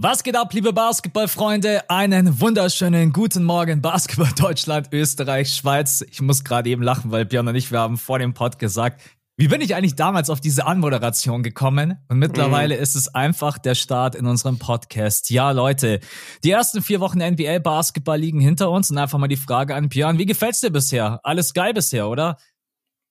Was geht ab, liebe Basketballfreunde? Einen wunderschönen guten Morgen, Basketball Deutschland, Österreich, Schweiz. Ich muss gerade eben lachen, weil Björn und ich, wir haben vor dem Pod gesagt, wie bin ich eigentlich damals auf diese Anmoderation gekommen? Und mittlerweile mhm. ist es einfach der Start in unserem Podcast. Ja, Leute, die ersten vier Wochen NBA Basketball liegen hinter uns und einfach mal die Frage an Björn, wie gefällt's dir bisher? Alles geil bisher, oder?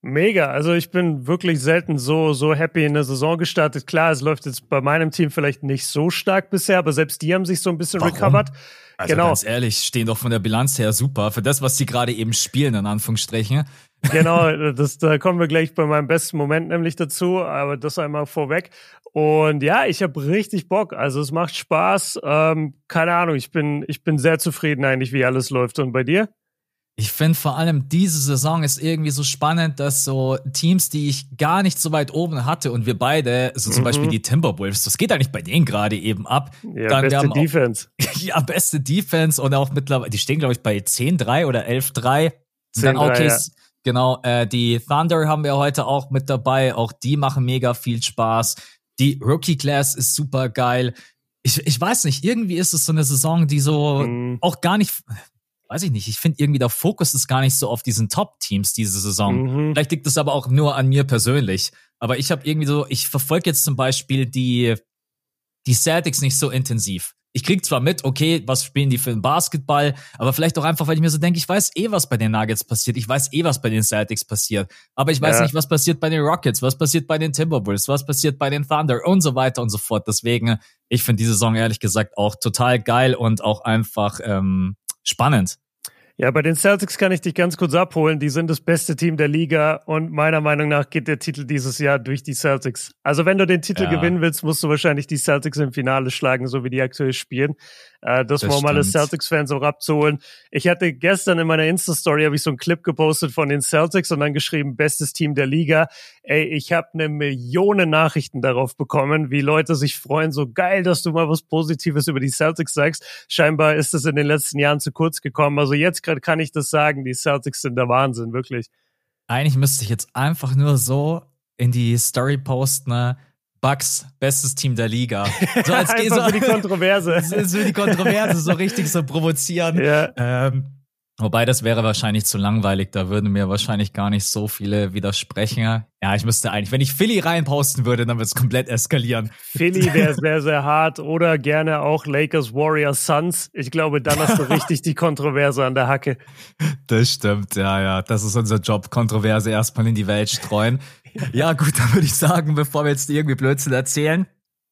Mega. Also ich bin wirklich selten so, so happy in der Saison gestartet. Klar, es läuft jetzt bei meinem Team vielleicht nicht so stark bisher, aber selbst die haben sich so ein bisschen Warum? recovered. Also genau. ganz ehrlich, stehen doch von der Bilanz her super. Für das, was sie gerade eben spielen, in Anführungsstrichen. Genau, das, da kommen wir gleich bei meinem besten Moment nämlich dazu, aber das einmal vorweg. Und ja, ich habe richtig Bock. Also es macht Spaß. Ähm, keine Ahnung, ich bin, ich bin sehr zufrieden eigentlich, wie alles läuft. Und bei dir? Ich finde vor allem diese Saison ist irgendwie so spannend, dass so Teams, die ich gar nicht so weit oben hatte und wir beide, so zum mhm. Beispiel die Timberwolves, das geht eigentlich bei denen gerade eben ab. Ja, Dann, beste Defense. Auch, ja, beste Defense und auch mittlerweile, die stehen glaube ich bei 10-3 oder 11-3. 10 Dann auch okay, ja. Genau, äh, die Thunder haben wir heute auch mit dabei, auch die machen mega viel Spaß. Die Rookie Class ist super geil. Ich, ich weiß nicht, irgendwie ist es so eine Saison, die so mhm. auch gar nicht, weiß ich nicht, ich finde irgendwie der Fokus ist gar nicht so auf diesen Top-Teams diese Saison. Mhm. Vielleicht liegt es aber auch nur an mir persönlich. Aber ich habe irgendwie so, ich verfolge jetzt zum Beispiel die, die Celtics nicht so intensiv. Ich krieg zwar mit, okay, was spielen die für einen Basketball, aber vielleicht auch einfach, weil ich mir so denke, ich weiß eh, was bei den Nuggets passiert, ich weiß eh, was bei den Celtics passiert, aber ich weiß ja. nicht, was passiert bei den Rockets, was passiert bei den Timberwolves, was passiert bei den Thunder und so weiter und so fort. Deswegen, ich finde diese Saison ehrlich gesagt auch total geil und auch einfach ähm, spannend. Ja, bei den Celtics kann ich dich ganz kurz abholen. Die sind das beste Team der Liga und meiner Meinung nach geht der Titel dieses Jahr durch die Celtics. Also wenn du den Titel ja. gewinnen willst, musst du wahrscheinlich die Celtics im Finale schlagen, so wie die aktuell spielen. Äh, das, das mal alle Celtics-Fans auch abzuholen. Ich hatte gestern in meiner Insta-Story habe ich so einen Clip gepostet von den Celtics und dann geschrieben, bestes Team der Liga. Ey, ich habe eine Million Nachrichten darauf bekommen, wie Leute sich freuen. So geil, dass du mal was Positives über die Celtics sagst. Scheinbar ist es in den letzten Jahren zu kurz gekommen. Also jetzt gerade kann ich das sagen. Die Celtics sind der Wahnsinn, wirklich. Eigentlich müsste ich jetzt einfach nur so in die Story posten, ne? Bucks, bestes Team der Liga. So als so, für die Kontroverse. so die Kontroverse, so richtig so provozieren. Ja. Ähm, wobei das wäre wahrscheinlich zu langweilig, da würden mir wahrscheinlich gar nicht so viele widersprechen. Ja, ich müsste eigentlich, wenn ich Philly reinposten würde, dann wird es komplett eskalieren. Philly wäre sehr, sehr hart oder gerne auch Lakers, Warriors, Suns. Ich glaube, dann hast du richtig die Kontroverse an der Hacke. Das stimmt, ja, ja. Das ist unser Job, Kontroverse erstmal in die Welt streuen. Ja, gut, dann würde ich sagen, bevor wir jetzt irgendwie Blödsinn erzählen,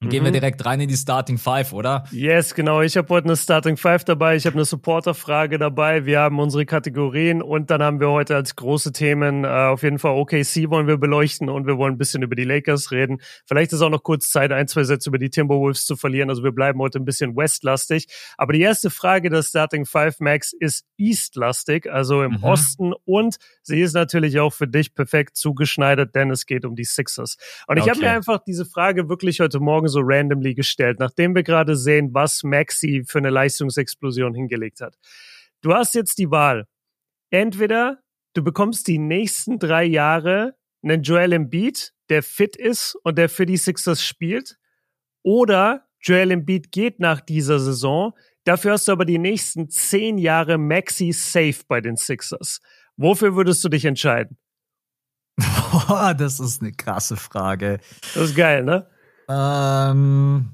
dann gehen wir mhm. direkt rein in die Starting Five, oder? Yes, genau. Ich habe heute eine Starting Five dabei. Ich habe eine Supporter-Frage dabei. Wir haben unsere Kategorien und dann haben wir heute als große Themen äh, auf jeden Fall OKC wollen wir beleuchten und wir wollen ein bisschen über die Lakers reden. Vielleicht ist auch noch kurz Zeit, ein, zwei Sätze über die Timberwolves zu verlieren. Also wir bleiben heute ein bisschen West-lastig. Aber die erste Frage der Starting Five, Max, ist East-lastig, also im mhm. Osten und sie ist natürlich auch für dich perfekt zugeschneidert, denn es geht um die Sixers. Und ich okay. habe mir einfach diese Frage wirklich heute Morgen so randomly gestellt, nachdem wir gerade sehen, was Maxi für eine Leistungsexplosion hingelegt hat. Du hast jetzt die Wahl. Entweder du bekommst die nächsten drei Jahre einen Joel Embiid, der fit ist und der für die Sixers spielt, oder Joel Embiid geht nach dieser Saison, dafür hast du aber die nächsten zehn Jahre Maxi safe bei den Sixers. Wofür würdest du dich entscheiden? Boah, das ist eine krasse Frage. Das ist geil, ne? Ähm,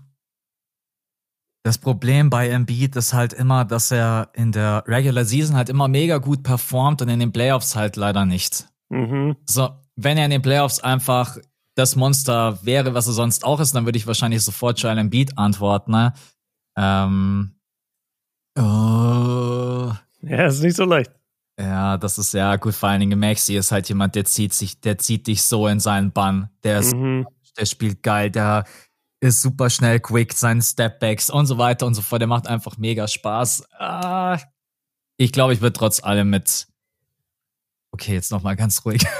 das Problem bei Embiid ist halt immer, dass er in der Regular Season halt immer mega gut performt und in den Playoffs halt leider nicht. Mhm. So, wenn er in den Playoffs einfach das Monster wäre, was er sonst auch ist, dann würde ich wahrscheinlich sofort Joel Embiid antworten. Ne? Ähm, oh. Ja, ist nicht so leicht. Ja, das ist ja gut. Vor allen Dingen Maxi ist halt jemand, der zieht sich, der zieht dich so in seinen Bann. Der ist mhm der spielt geil, der ist super schnell, quick, seine Stepbacks und so weiter und so fort. Der macht einfach mega Spaß. Ah, ich glaube, ich würde trotz allem mit. Okay, jetzt nochmal ganz ruhig.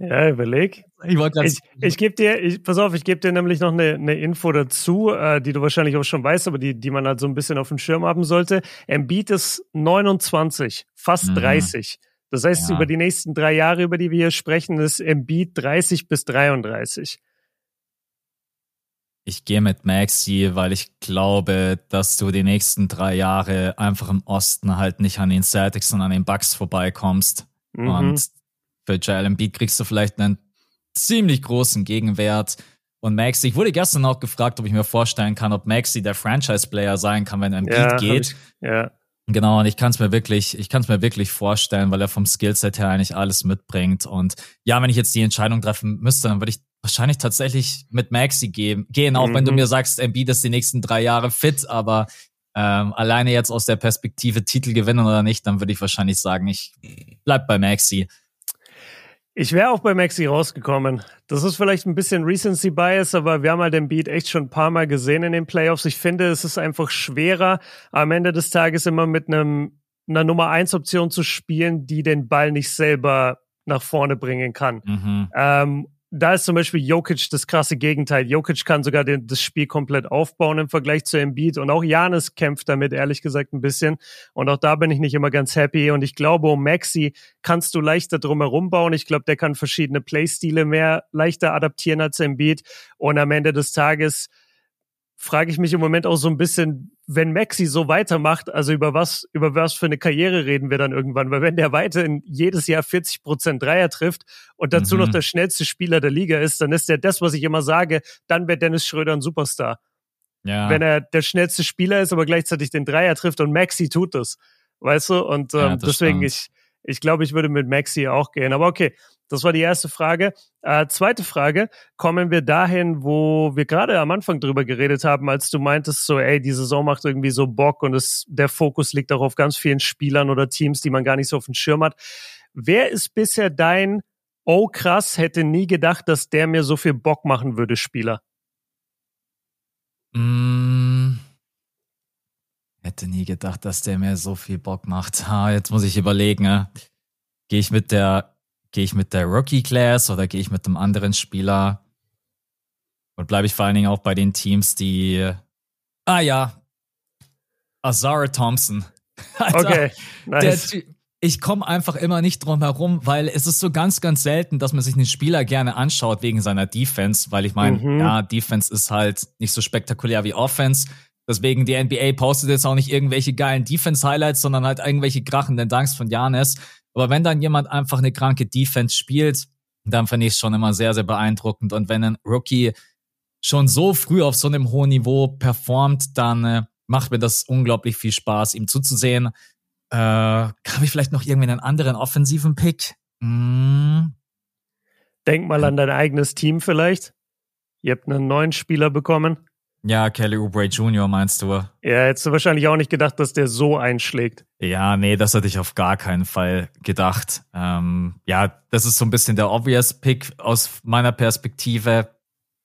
Ja, überleg. Ich, ich, ich gebe dir, ich, pass auf, ich gebe dir nämlich noch eine, eine Info dazu, äh, die du wahrscheinlich auch schon weißt, aber die, die man halt so ein bisschen auf dem Schirm haben sollte. Embiid ist 29, fast mhm. 30. Das heißt, ja. über die nächsten drei Jahre, über die wir hier sprechen, ist Embiid 30 bis 33. Ich gehe mit Maxi, weil ich glaube, dass du die nächsten drei Jahre einfach im Osten halt nicht an den Celtics und an den Bucks vorbeikommst. Mhm. Und für Embiid kriegst du vielleicht einen ziemlich großen Gegenwert. Und Maxi, ich wurde gestern auch gefragt, ob ich mir vorstellen kann, ob Maxi der Franchise-Player sein kann, wenn Embiid ja, geht. Ich, ja. Genau, und ich kann es mir wirklich, ich kann es mir wirklich vorstellen, weil er vom Skillset her eigentlich alles mitbringt. Und ja, wenn ich jetzt die Entscheidung treffen müsste, dann würde ich wahrscheinlich tatsächlich mit Maxi gehen, gehen auch mhm. wenn du mhm. mir sagst, Embiid ist die nächsten drei Jahre fit, aber ähm, alleine jetzt aus der Perspektive Titel gewinnen oder nicht, dann würde ich wahrscheinlich sagen, ich bleib bei Maxi. Ich wäre auch bei Maxi rausgekommen. Das ist vielleicht ein bisschen Recency Bias, aber wir haben halt den Beat echt schon ein paar Mal gesehen in den Playoffs. Ich finde, es ist einfach schwerer, am Ende des Tages immer mit einem, einer Nummer 1 Option zu spielen, die den Ball nicht selber nach vorne bringen kann. Mhm. Ähm, da ist zum Beispiel Jokic das krasse Gegenteil. Jokic kann sogar den, das Spiel komplett aufbauen im Vergleich zu Embiid und auch Janis kämpft damit ehrlich gesagt ein bisschen und auch da bin ich nicht immer ganz happy und ich glaube, um Maxi kannst du leichter drumherum bauen. Ich glaube, der kann verschiedene Playstile mehr leichter adaptieren als Embiid und am Ende des Tages frage ich mich im Moment auch so ein bisschen, wenn Maxi so weitermacht, also über was, über was für eine Karriere reden wir dann irgendwann? Weil wenn der weiterhin jedes Jahr 40 Prozent Dreier trifft und dazu mhm. noch der schnellste Spieler der Liga ist, dann ist der das, was ich immer sage, dann wäre Dennis Schröder ein Superstar. Ja. Wenn er der schnellste Spieler ist, aber gleichzeitig den Dreier trifft und Maxi tut das. Weißt du? Und ähm, ja, deswegen, stimmt. ich, ich glaube, ich würde mit Maxi auch gehen. Aber okay, das war die erste Frage. Äh, zweite Frage, kommen wir dahin, wo wir gerade am Anfang drüber geredet haben, als du meintest, so, ey, die Saison macht irgendwie so Bock und es, der Fokus liegt auch auf ganz vielen Spielern oder Teams, die man gar nicht so auf dem Schirm hat. Wer ist bisher dein, oh krass, hätte nie gedacht, dass der mir so viel Bock machen würde, Spieler? Mm. Hätte nie gedacht, dass der mir so viel Bock macht. Ha, jetzt muss ich überlegen. Ne? Gehe ich mit der, gehe ich mit der Rookie Class oder gehe ich mit einem anderen Spieler? Und bleibe ich vor allen Dingen auch bei den Teams, die. Ah ja. Azara Thompson. Alter, okay, nice. Der, ich komme einfach immer nicht drum herum, weil es ist so ganz, ganz selten, dass man sich einen Spieler gerne anschaut wegen seiner Defense, weil ich meine, mhm. ja, Defense ist halt nicht so spektakulär wie Offense. Deswegen die NBA postet jetzt auch nicht irgendwelche geilen Defense-Highlights, sondern halt irgendwelche krachenden Dunks von Janis. Aber wenn dann jemand einfach eine kranke Defense spielt, dann finde ich es schon immer sehr, sehr beeindruckend. Und wenn ein Rookie schon so früh auf so einem hohen Niveau performt, dann äh, macht mir das unglaublich viel Spaß, ihm zuzusehen. Äh, Habe ich vielleicht noch irgendwie einen anderen offensiven Pick? Hm. Denk mal an dein eigenes Team vielleicht. Ihr habt einen neuen Spieler bekommen. Ja, Kelly Oubre Jr. meinst du? Ja, hättest du wahrscheinlich auch nicht gedacht, dass der so einschlägt. Ja, nee, das hatte ich auf gar keinen Fall gedacht. Ähm, ja, das ist so ein bisschen der obvious Pick aus meiner Perspektive.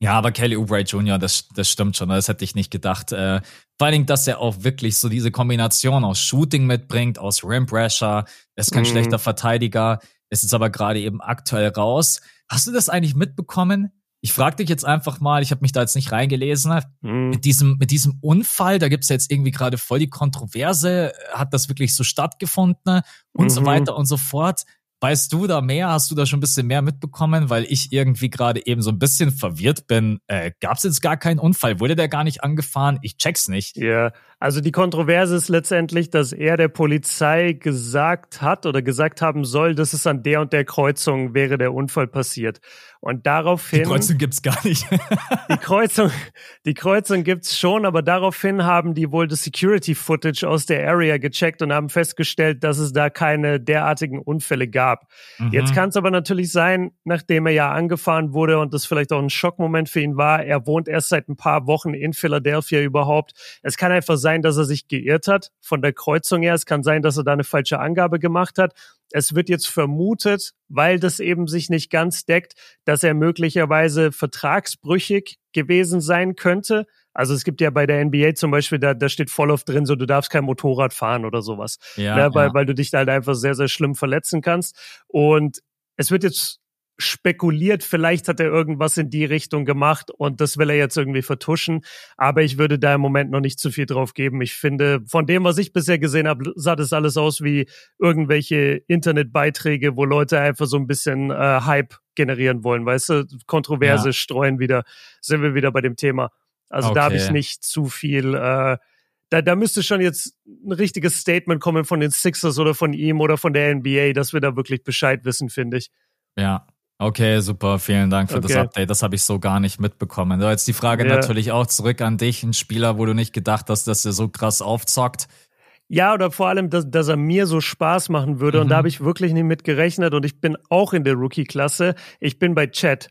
Ja, aber Kelly Oubre Jr., das, das stimmt schon, das hätte ich nicht gedacht. Äh, vor allen Dingen, dass er auch wirklich so diese Kombination aus Shooting mitbringt, aus Rim Pressure. Er ist kein mhm. schlechter Verteidiger, ist jetzt aber gerade eben aktuell raus. Hast du das eigentlich mitbekommen? Ich frage dich jetzt einfach mal, ich habe mich da jetzt nicht reingelesen, mhm. mit diesem mit diesem Unfall, da gibt's jetzt irgendwie gerade voll die Kontroverse, hat das wirklich so stattgefunden und mhm. so weiter und so fort. Weißt du da mehr? Hast du da schon ein bisschen mehr mitbekommen? Weil ich irgendwie gerade eben so ein bisschen verwirrt bin. Äh, Gab es jetzt gar keinen Unfall? Wurde der gar nicht angefahren? Ich check's nicht. Ja, also die Kontroverse ist letztendlich, dass er der Polizei gesagt hat oder gesagt haben soll, dass es an der und der Kreuzung wäre der Unfall passiert. Und daraufhin. Die Kreuzung gibt's gar nicht. die Kreuzung, die Kreuzung gibt's schon, aber daraufhin haben die wohl das Security Footage aus der Area gecheckt und haben festgestellt, dass es da keine derartigen Unfälle gab. Mhm. Jetzt kann es aber natürlich sein, nachdem er ja angefahren wurde und das vielleicht auch ein Schockmoment für ihn war, er wohnt erst seit ein paar Wochen in Philadelphia überhaupt. Es kann einfach sein, dass er sich geirrt hat von der Kreuzung her. Es kann sein, dass er da eine falsche Angabe gemacht hat. Es wird jetzt vermutet, weil das eben sich nicht ganz deckt, dass er möglicherweise vertragsbrüchig gewesen sein könnte. Also es gibt ja bei der NBA zum Beispiel, da, da steht voll oft drin, so du darfst kein Motorrad fahren oder sowas. Ja, ne, weil, ja. weil du dich da halt einfach sehr, sehr schlimm verletzen kannst. Und es wird jetzt spekuliert, vielleicht hat er irgendwas in die Richtung gemacht und das will er jetzt irgendwie vertuschen. Aber ich würde da im Moment noch nicht zu viel drauf geben. Ich finde, von dem, was ich bisher gesehen habe, sah das alles aus wie irgendwelche Internetbeiträge, wo Leute einfach so ein bisschen äh, Hype generieren wollen, weißt du, Kontroverse ja. streuen wieder, sind wir wieder bei dem Thema. Also okay. da habe ich nicht zu viel äh, da, da müsste schon jetzt ein richtiges Statement kommen von den Sixers oder von ihm oder von der NBA, dass wir da wirklich Bescheid wissen, finde ich. Ja, Okay, super. Vielen Dank für okay. das Update. Das habe ich so gar nicht mitbekommen. So, jetzt die Frage ja. natürlich auch zurück an dich, ein Spieler, wo du nicht gedacht hast, dass er so krass aufzockt. Ja, oder vor allem, dass, dass er mir so Spaß machen würde. Mhm. Und da mhm. habe ich wirklich nicht mit gerechnet. Und ich bin auch in der Rookie-Klasse. Ich bin bei Chad.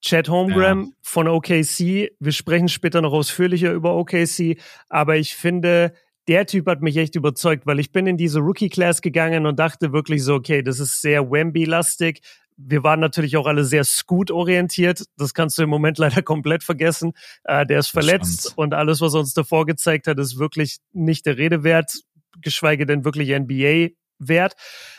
Chad Holmgren ja. von OKC. Wir sprechen später noch ausführlicher über OKC. Aber ich finde, der Typ hat mich echt überzeugt, weil ich bin in diese Rookie-Class gegangen und dachte wirklich so, okay, das ist sehr Wemby-lastig wir waren natürlich auch alle sehr Scoot-orientiert. Das kannst du im Moment leider komplett vergessen. Äh, der ist verletzt Spannend. und alles, was er uns davor gezeigt hat, ist wirklich nicht der Rede wert, geschweige denn wirklich NBA wert.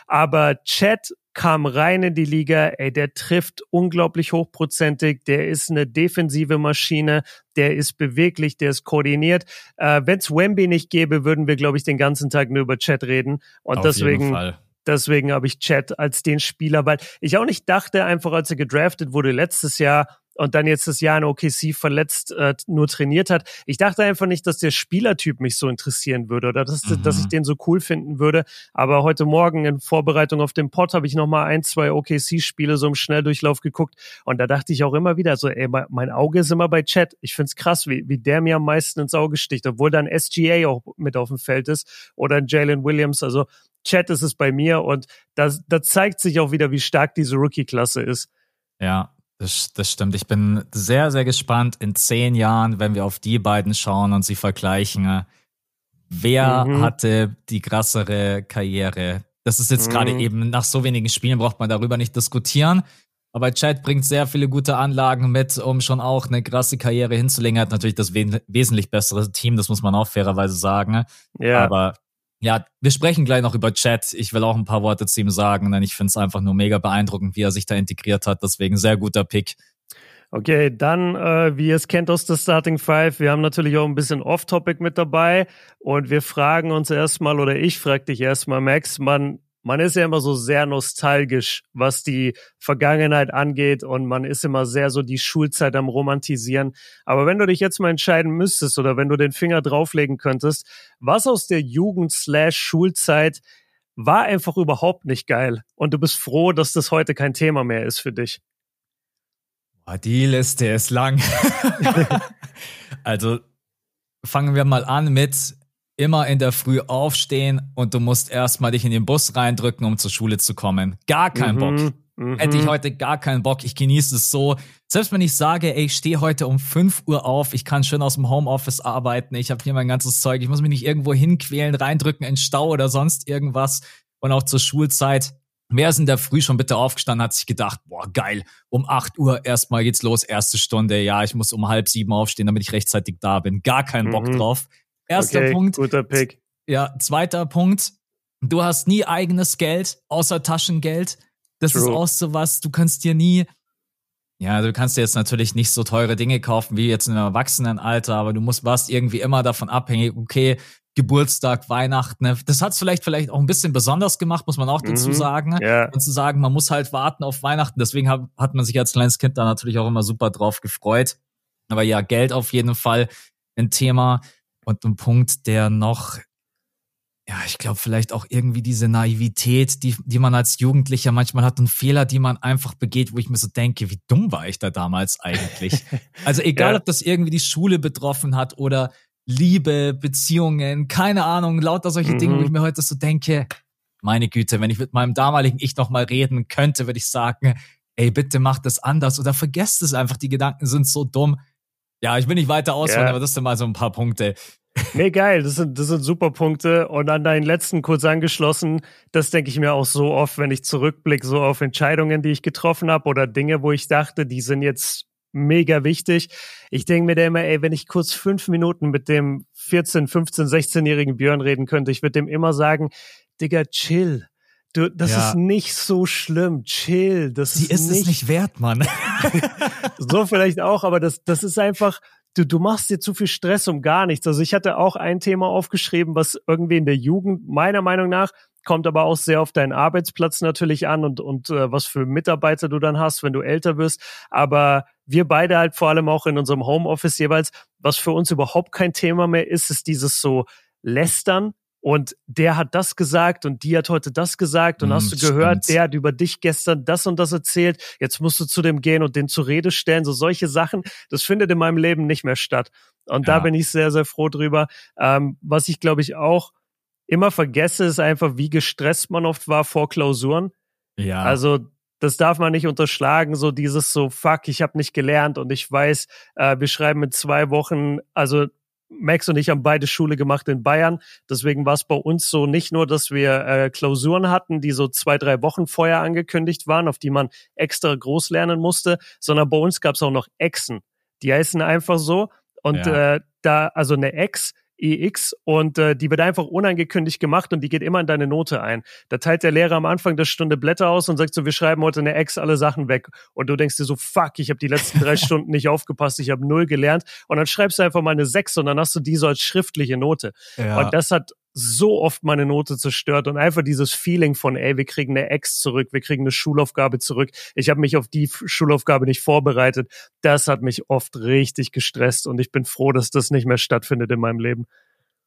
Aber Chad kam rein in die Liga, ey, der trifft unglaublich hochprozentig, der ist eine defensive Maschine, der ist beweglich, der ist koordiniert. Äh, Wenn es Wemby nicht gäbe, würden wir, glaube ich, den ganzen Tag nur über Chat reden. Und Auf deswegen Deswegen habe ich Chat als den Spieler, weil ich auch nicht dachte, einfach als er gedraftet wurde letztes Jahr und dann jetzt das Jahr in OKC verletzt äh, nur trainiert hat. Ich dachte einfach nicht, dass der Spielertyp mich so interessieren würde oder dass, mhm. dass ich den so cool finden würde. Aber heute Morgen in Vorbereitung auf den Pod habe ich noch mal ein, zwei OKC-Spiele so im Schnelldurchlauf geguckt und da dachte ich auch immer wieder so, ey, mein Auge ist immer bei Chat. Ich find's krass, wie, wie der mir am meisten ins Auge sticht, obwohl dann SGA auch mit auf dem Feld ist oder Jalen Williams. Also Chat ist es bei mir und da, da zeigt sich auch wieder, wie stark diese Rookie-Klasse ist. Ja, das, das stimmt. Ich bin sehr, sehr gespannt in zehn Jahren, wenn wir auf die beiden schauen und sie vergleichen. Wer mhm. hatte die krassere Karriere? Das ist jetzt mhm. gerade eben nach so wenigen Spielen braucht man darüber nicht diskutieren. Aber Chad bringt sehr viele gute Anlagen mit, um schon auch eine krasse Karriere hinzulegen. Er hat natürlich das wesentlich bessere Team, das muss man auch fairerweise sagen. Ja. Aber ja, wir sprechen gleich noch über Chat. Ich will auch ein paar Worte zu ihm sagen, denn ich finde es einfach nur mega beeindruckend, wie er sich da integriert hat. Deswegen sehr guter Pick. Okay, dann, äh, wie ihr es kennt aus der Starting Five, wir haben natürlich auch ein bisschen Off-Topic mit dabei und wir fragen uns erstmal, oder ich frage dich erstmal, Max, man man ist ja immer so sehr nostalgisch, was die Vergangenheit angeht und man ist immer sehr so die Schulzeit am Romantisieren. Aber wenn du dich jetzt mal entscheiden müsstest oder wenn du den Finger drauflegen könntest, was aus der Jugend slash Schulzeit war einfach überhaupt nicht geil und du bist froh, dass das heute kein Thema mehr ist für dich? Die Liste ist lang. also fangen wir mal an mit immer in der Früh aufstehen und du musst erstmal dich in den Bus reindrücken, um zur Schule zu kommen. Gar kein mhm, Bock. Mhm. Hätte ich heute gar keinen Bock. Ich genieße es so. Selbst wenn ich sage, ey, ich stehe heute um 5 Uhr auf, ich kann schön aus dem Homeoffice arbeiten, ich habe hier mein ganzes Zeug, ich muss mich nicht irgendwo hinquälen, reindrücken in Stau oder sonst irgendwas. Und auch zur Schulzeit. Wer ist in der Früh schon bitte aufgestanden, hat sich gedacht, boah, geil, um 8 Uhr erstmal geht's los, erste Stunde, ja, ich muss um halb sieben aufstehen, damit ich rechtzeitig da bin. Gar keinen Bock mhm. drauf. Erster okay, Punkt. Guter Pick. Ja, zweiter Punkt. Du hast nie eigenes Geld, außer Taschengeld. Das True. ist auch so was, du kannst dir nie, ja, du kannst dir jetzt natürlich nicht so teure Dinge kaufen wie jetzt in einem Erwachsenenalter, aber du musst, warst irgendwie immer davon abhängig, okay, Geburtstag, Weihnachten, ne? das hat's vielleicht vielleicht auch ein bisschen besonders gemacht, muss man auch dazu mhm, sagen. Yeah. Und zu sagen, man muss halt warten auf Weihnachten. Deswegen hat, hat man sich als kleines Kind da natürlich auch immer super drauf gefreut. Aber ja, Geld auf jeden Fall ein Thema. Und ein Punkt, der noch, ja, ich glaube, vielleicht auch irgendwie diese Naivität, die, die man als Jugendlicher manchmal hat und Fehler, die man einfach begeht, wo ich mir so denke, wie dumm war ich da damals eigentlich? also egal, ja. ob das irgendwie die Schule betroffen hat oder Liebe, Beziehungen, keine Ahnung, lauter solche mhm. Dinge, wo ich mir heute so denke, meine Güte, wenn ich mit meinem damaligen Ich noch mal reden könnte, würde ich sagen, ey, bitte mach das anders oder vergesst es einfach, die Gedanken sind so dumm. Ja, ich will nicht weiter ausholen, ja. aber das sind mal so ein paar Punkte. Nee, geil, das sind, das sind super Punkte. Und an deinen letzten kurz angeschlossen, das denke ich mir auch so oft, wenn ich zurückblicke, so auf Entscheidungen, die ich getroffen habe oder Dinge, wo ich dachte, die sind jetzt mega wichtig. Ich denke mir da immer, ey, wenn ich kurz fünf Minuten mit dem 14, 15, 16-jährigen Björn reden könnte, ich würde dem immer sagen, Digga, chill Du, das ja. ist nicht so schlimm. Chill. Das Sie ist, ist nicht, es nicht wert, Mann. so vielleicht auch, aber das, das ist einfach, du, du machst dir zu viel Stress um gar nichts. Also ich hatte auch ein Thema aufgeschrieben, was irgendwie in der Jugend meiner Meinung nach kommt aber auch sehr auf deinen Arbeitsplatz natürlich an und, und äh, was für Mitarbeiter du dann hast, wenn du älter wirst. Aber wir beide halt vor allem auch in unserem Homeoffice jeweils, was für uns überhaupt kein Thema mehr ist, ist dieses so Lästern und der hat das gesagt und die hat heute das gesagt und mm, hast du gehört, stimmt. der hat über dich gestern das und das erzählt, jetzt musst du zu dem gehen und den zur Rede stellen, so solche Sachen, das findet in meinem Leben nicht mehr statt. Und ja. da bin ich sehr, sehr froh drüber. Ähm, was ich glaube ich auch immer vergesse, ist einfach, wie gestresst man oft war vor Klausuren. Ja. Also das darf man nicht unterschlagen, so dieses so, fuck, ich habe nicht gelernt und ich weiß, äh, wir schreiben in zwei Wochen, also Max und ich haben beide Schule gemacht in Bayern. Deswegen war es bei uns so nicht nur, dass wir äh, Klausuren hatten, die so zwei, drei Wochen vorher angekündigt waren, auf die man extra groß lernen musste, sondern bei uns gab es auch noch Exen. Die heißen einfach so. Und ja. äh, da, also eine Ex EX und äh, die wird einfach unangekündigt gemacht und die geht immer in deine Note ein. Da teilt der Lehrer am Anfang der Stunde Blätter aus und sagt so, wir schreiben heute eine Ex alle Sachen weg. Und du denkst dir so, fuck, ich habe die letzten drei Stunden nicht aufgepasst, ich habe null gelernt. Und dann schreibst du einfach mal eine Sechs und dann hast du die so als schriftliche Note. Ja. Und das hat so oft meine Note zerstört und einfach dieses Feeling von, ey, wir kriegen eine Ex zurück, wir kriegen eine Schulaufgabe zurück. Ich habe mich auf die Schulaufgabe nicht vorbereitet. Das hat mich oft richtig gestresst und ich bin froh, dass das nicht mehr stattfindet in meinem Leben.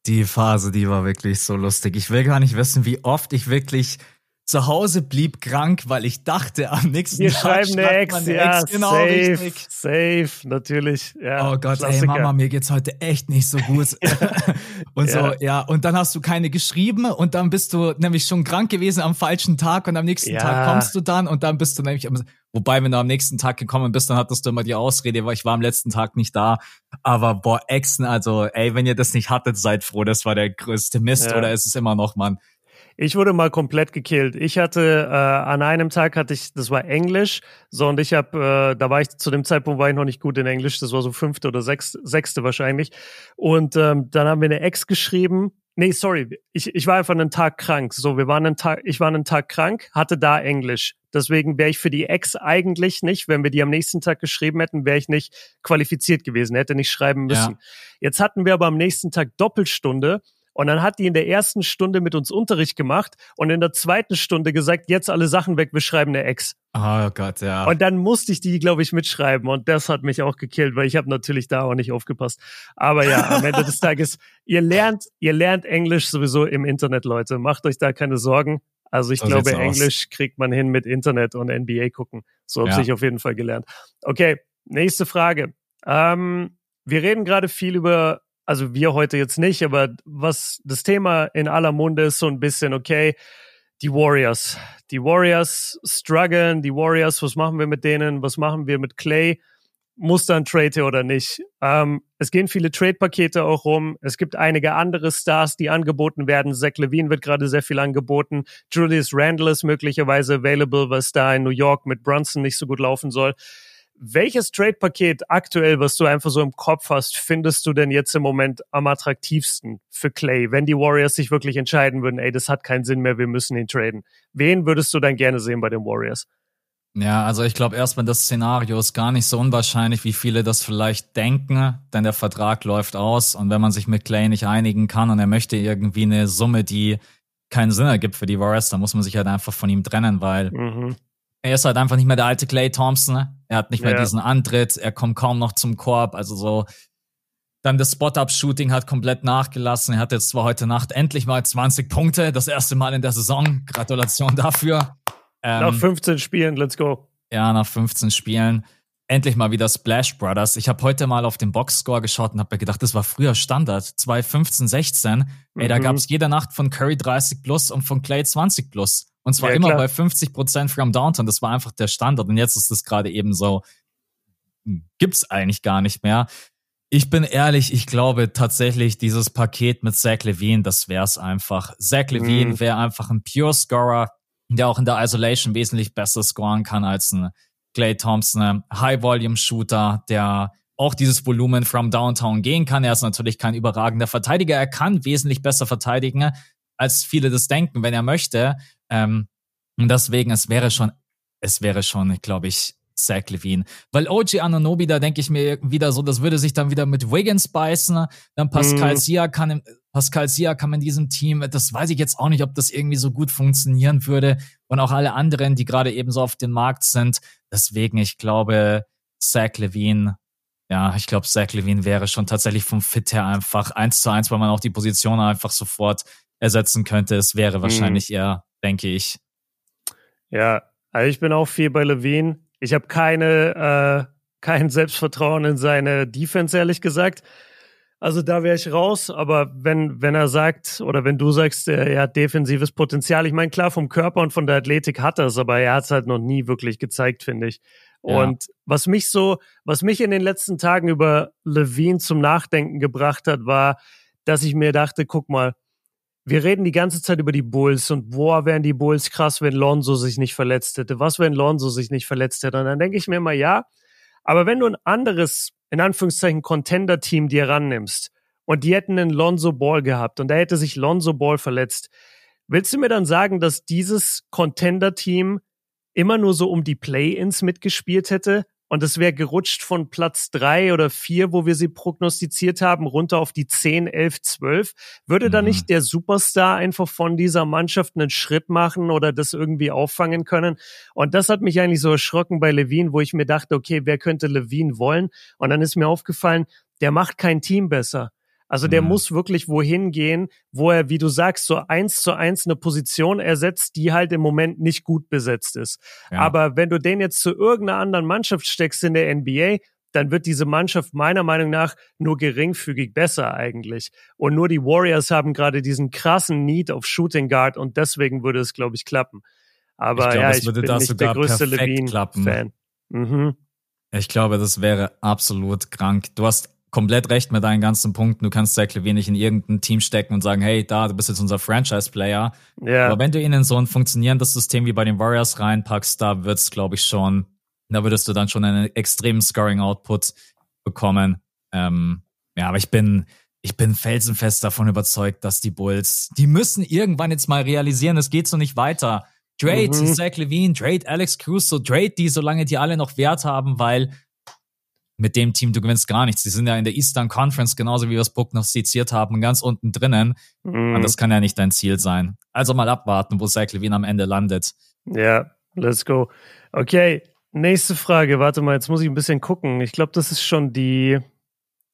Die Phase, die war wirklich so lustig. Ich will gar nicht wissen, wie oft ich wirklich zu Hause blieb krank, weil ich dachte, am nächsten Wir Tag schreiben eine Ex, eine ja, Ex. Genau, safe, richtig. safe, natürlich. Ja, oh Gott, Klassiker. ey Mama, mir geht's heute echt nicht so gut. und ja. so, ja, und dann hast du keine geschrieben und dann bist du nämlich schon krank gewesen am falschen Tag und am nächsten ja. Tag kommst du dann und dann bist du nämlich, wobei, wenn du am nächsten Tag gekommen bist, dann hattest du immer die Ausrede, weil ich war am letzten Tag nicht da. Aber boah, Exen, also, ey, wenn ihr das nicht hattet, seid froh, das war der größte Mist oder ist es immer noch, Mann. Ich wurde mal komplett gekillt. Ich hatte äh, an einem Tag hatte ich, das war Englisch, so und ich habe, äh, da war ich zu dem Zeitpunkt war ich noch nicht gut in Englisch. Das war so fünfte oder sechste, sechste wahrscheinlich. Und ähm, dann haben wir eine Ex geschrieben. Nee, sorry, ich, ich war einfach einen Tag krank. So, wir waren einen Tag, ich war einen Tag krank, hatte da Englisch. Deswegen wäre ich für die Ex eigentlich nicht, wenn wir die am nächsten Tag geschrieben hätten, wäre ich nicht qualifiziert gewesen, hätte nicht schreiben müssen. Ja. Jetzt hatten wir aber am nächsten Tag Doppelstunde und dann hat die in der ersten Stunde mit uns Unterricht gemacht und in der zweiten Stunde gesagt, jetzt alle Sachen weg, wir schreiben eine Ex. Oh Gott, ja. Und dann musste ich die, glaube ich, mitschreiben und das hat mich auch gekillt, weil ich habe natürlich da auch nicht aufgepasst. Aber ja, am Ende des Tages, ihr lernt, ihr lernt Englisch sowieso im Internet, Leute. Macht euch da keine Sorgen. Also ich so glaube, Englisch aus. kriegt man hin mit Internet und NBA gucken. So habe ja. ich auf jeden Fall gelernt. Okay, nächste Frage. Ähm, wir reden gerade viel über also wir heute jetzt nicht, aber was das Thema in aller Munde ist so ein bisschen, okay, die Warriors. Die Warriors strugglen, die Warriors, was machen wir mit denen, was machen wir mit Clay? Muss da ein Trade oder nicht? Ähm, es gehen viele Trade-Pakete auch rum. Es gibt einige andere Stars, die angeboten werden. Zach Levine wird gerade sehr viel angeboten. Julius Randle ist möglicherweise available, was da in New York mit Brunson nicht so gut laufen soll. Welches Trade-Paket aktuell, was du einfach so im Kopf hast, findest du denn jetzt im Moment am attraktivsten für Clay, wenn die Warriors sich wirklich entscheiden würden, ey, das hat keinen Sinn mehr, wir müssen ihn traden? Wen würdest du dann gerne sehen bei den Warriors? Ja, also ich glaube erstmal, das Szenario ist gar nicht so unwahrscheinlich, wie viele das vielleicht denken, denn der Vertrag läuft aus und wenn man sich mit Clay nicht einigen kann und er möchte irgendwie eine Summe, die keinen Sinn ergibt für die Warriors, dann muss man sich halt einfach von ihm trennen, weil mhm er ist halt einfach nicht mehr der alte Clay Thompson. Ne? Er hat nicht mehr ja. diesen Antritt, er kommt kaum noch zum Korb. Also so, dann das Spot-Up-Shooting hat komplett nachgelassen. Er hat jetzt zwar heute Nacht endlich mal 20 Punkte, das erste Mal in der Saison. Gratulation dafür. Ähm, nach 15 Spielen, let's go. Ja, nach 15 Spielen. Endlich mal wieder Splash Brothers. Ich habe heute mal auf den Boxscore geschaut und habe mir gedacht, das war früher Standard. 2015, 16. Ey, da mhm. gab es jede Nacht von Curry 30 plus und von Clay 20 plus. Und zwar ja, immer bei 50 Prozent from Downtown. Das war einfach der Standard. Und jetzt ist es gerade eben so, hm, gibt's eigentlich gar nicht mehr. Ich bin ehrlich, ich glaube tatsächlich, dieses Paket mit Zach Levine, das wär's einfach. Zach Levine mhm. wäre einfach ein Pure Scorer, der auch in der Isolation wesentlich besser scoren kann als ein Clay Thompson, High-Volume-Shooter, der auch dieses Volumen from Downtown gehen kann. Er ist natürlich kein überragender Verteidiger. Er kann wesentlich besser verteidigen, als viele das denken, wenn er möchte. Ähm, Und deswegen, es wäre schon, es wäre schon, glaube ich, Zach Levine. Weil OG Ananobi, da denke ich mir wieder so, das würde sich dann wieder mit Wiggins beißen. Dann Pascal mm. Siakam, Pascal Siakam in diesem Team. Das weiß ich jetzt auch nicht, ob das irgendwie so gut funktionieren würde. Und auch alle anderen, die gerade eben so auf dem Markt sind. Deswegen, ich glaube, Zach Levine, ja, ich glaube, Zach Levine wäre schon tatsächlich vom Fit her einfach eins zu eins, weil man auch die Position einfach sofort ersetzen könnte. Es wäre mhm. wahrscheinlich mm. eher, denke ich. Ja, also ich bin auch viel bei Levine. Ich habe keine, äh, kein Selbstvertrauen in seine Defense, ehrlich gesagt. Also da wäre ich raus, aber wenn, wenn er sagt oder wenn du sagst, er, hat defensives Potenzial, ich meine, klar, vom Körper und von der Athletik hat er es, aber er hat es halt noch nie wirklich gezeigt, finde ich. Ja. Und was mich so, was mich in den letzten Tagen über Levine zum Nachdenken gebracht hat, war, dass ich mir dachte, guck mal, wir reden die ganze Zeit über die Bulls und boah, wären die Bulls krass, wenn Lonzo sich nicht verletzt hätte. Was, wenn Lonzo sich nicht verletzt hätte? Und dann denke ich mir immer, ja, aber wenn du ein anderes, in Anführungszeichen, Contender-Team dir rannimmst. Und die hätten einen Lonzo Ball gehabt und da hätte sich Lonzo Ball verletzt, willst du mir dann sagen, dass dieses Contender-Team immer nur so um die Play-ins mitgespielt hätte und es wäre gerutscht von Platz drei oder vier, wo wir sie prognostiziert haben, runter auf die zehn, elf, zwölf. Würde mhm. da nicht der Superstar einfach von dieser Mannschaft einen Schritt machen oder das irgendwie auffangen können? Und das hat mich eigentlich so erschrocken bei Levine, wo ich mir dachte, okay, wer könnte Levine wollen? Und dann ist mir aufgefallen, der macht kein Team besser. Also der mhm. muss wirklich wohin gehen, wo er, wie du sagst, so eins zu eins eine Position ersetzt, die halt im Moment nicht gut besetzt ist. Ja. Aber wenn du den jetzt zu irgendeiner anderen Mannschaft steckst in der NBA, dann wird diese Mannschaft meiner Meinung nach nur geringfügig besser eigentlich. Und nur die Warriors haben gerade diesen krassen Need auf Shooting Guard und deswegen würde es, glaube ich, klappen. Aber ich glaub, ja, ich bin nicht der größte Levine-Fan. Mhm. Ich glaube, das wäre absolut krank. Du hast komplett recht mit deinen ganzen Punkten. Du kannst Zach Levine nicht in irgendein Team stecken und sagen, hey, da, du bist jetzt unser Franchise-Player. Yeah. Aber wenn du ihn in so ein funktionierendes System wie bei den Warriors reinpackst, da wird's, glaube ich, schon, da würdest du dann schon einen extremen Scoring-Output bekommen. Ähm, ja, aber ich bin, ich bin felsenfest davon überzeugt, dass die Bulls, die müssen irgendwann jetzt mal realisieren, es geht so nicht weiter. Trade mhm. Zach Levine, trade Alex Caruso, trade die, solange die alle noch Wert haben, weil mit dem Team, du gewinnst gar nichts. Die sind ja in der Eastern Conference, genauso wie wir es prognostiziert haben, ganz unten drinnen. Mm. Und das kann ja nicht dein Ziel sein. Also mal abwarten, wo Zach Levine am Ende landet. Ja, let's go. Okay, nächste Frage. Warte mal, jetzt muss ich ein bisschen gucken. Ich glaube, das ist schon die,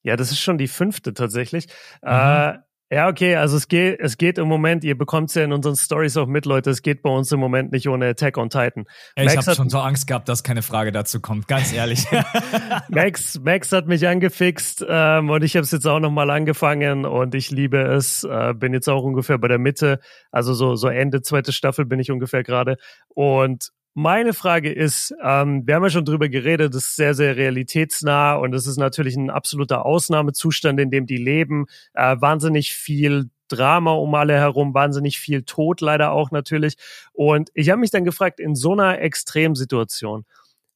ja, das ist schon die fünfte tatsächlich. Mhm. Äh, ja, okay, also es geht, es geht im Moment, ihr bekommt es ja in unseren Stories auch mit, Leute, es geht bei uns im Moment nicht ohne Attack on Titan. Ey, ich habe schon so Angst gehabt, dass keine Frage dazu kommt, ganz ehrlich. Max, Max hat mich angefixt ähm, und ich habe es jetzt auch nochmal angefangen und ich liebe es. Äh, bin jetzt auch ungefähr bei der Mitte, also so, so Ende zweite Staffel bin ich ungefähr gerade. Und meine Frage ist, ähm, wir haben ja schon drüber geredet, das ist sehr, sehr realitätsnah und es ist natürlich ein absoluter Ausnahmezustand, in dem die leben. Äh, wahnsinnig viel Drama um alle herum, wahnsinnig viel Tod leider auch natürlich. Und ich habe mich dann gefragt, in so einer Extremsituation,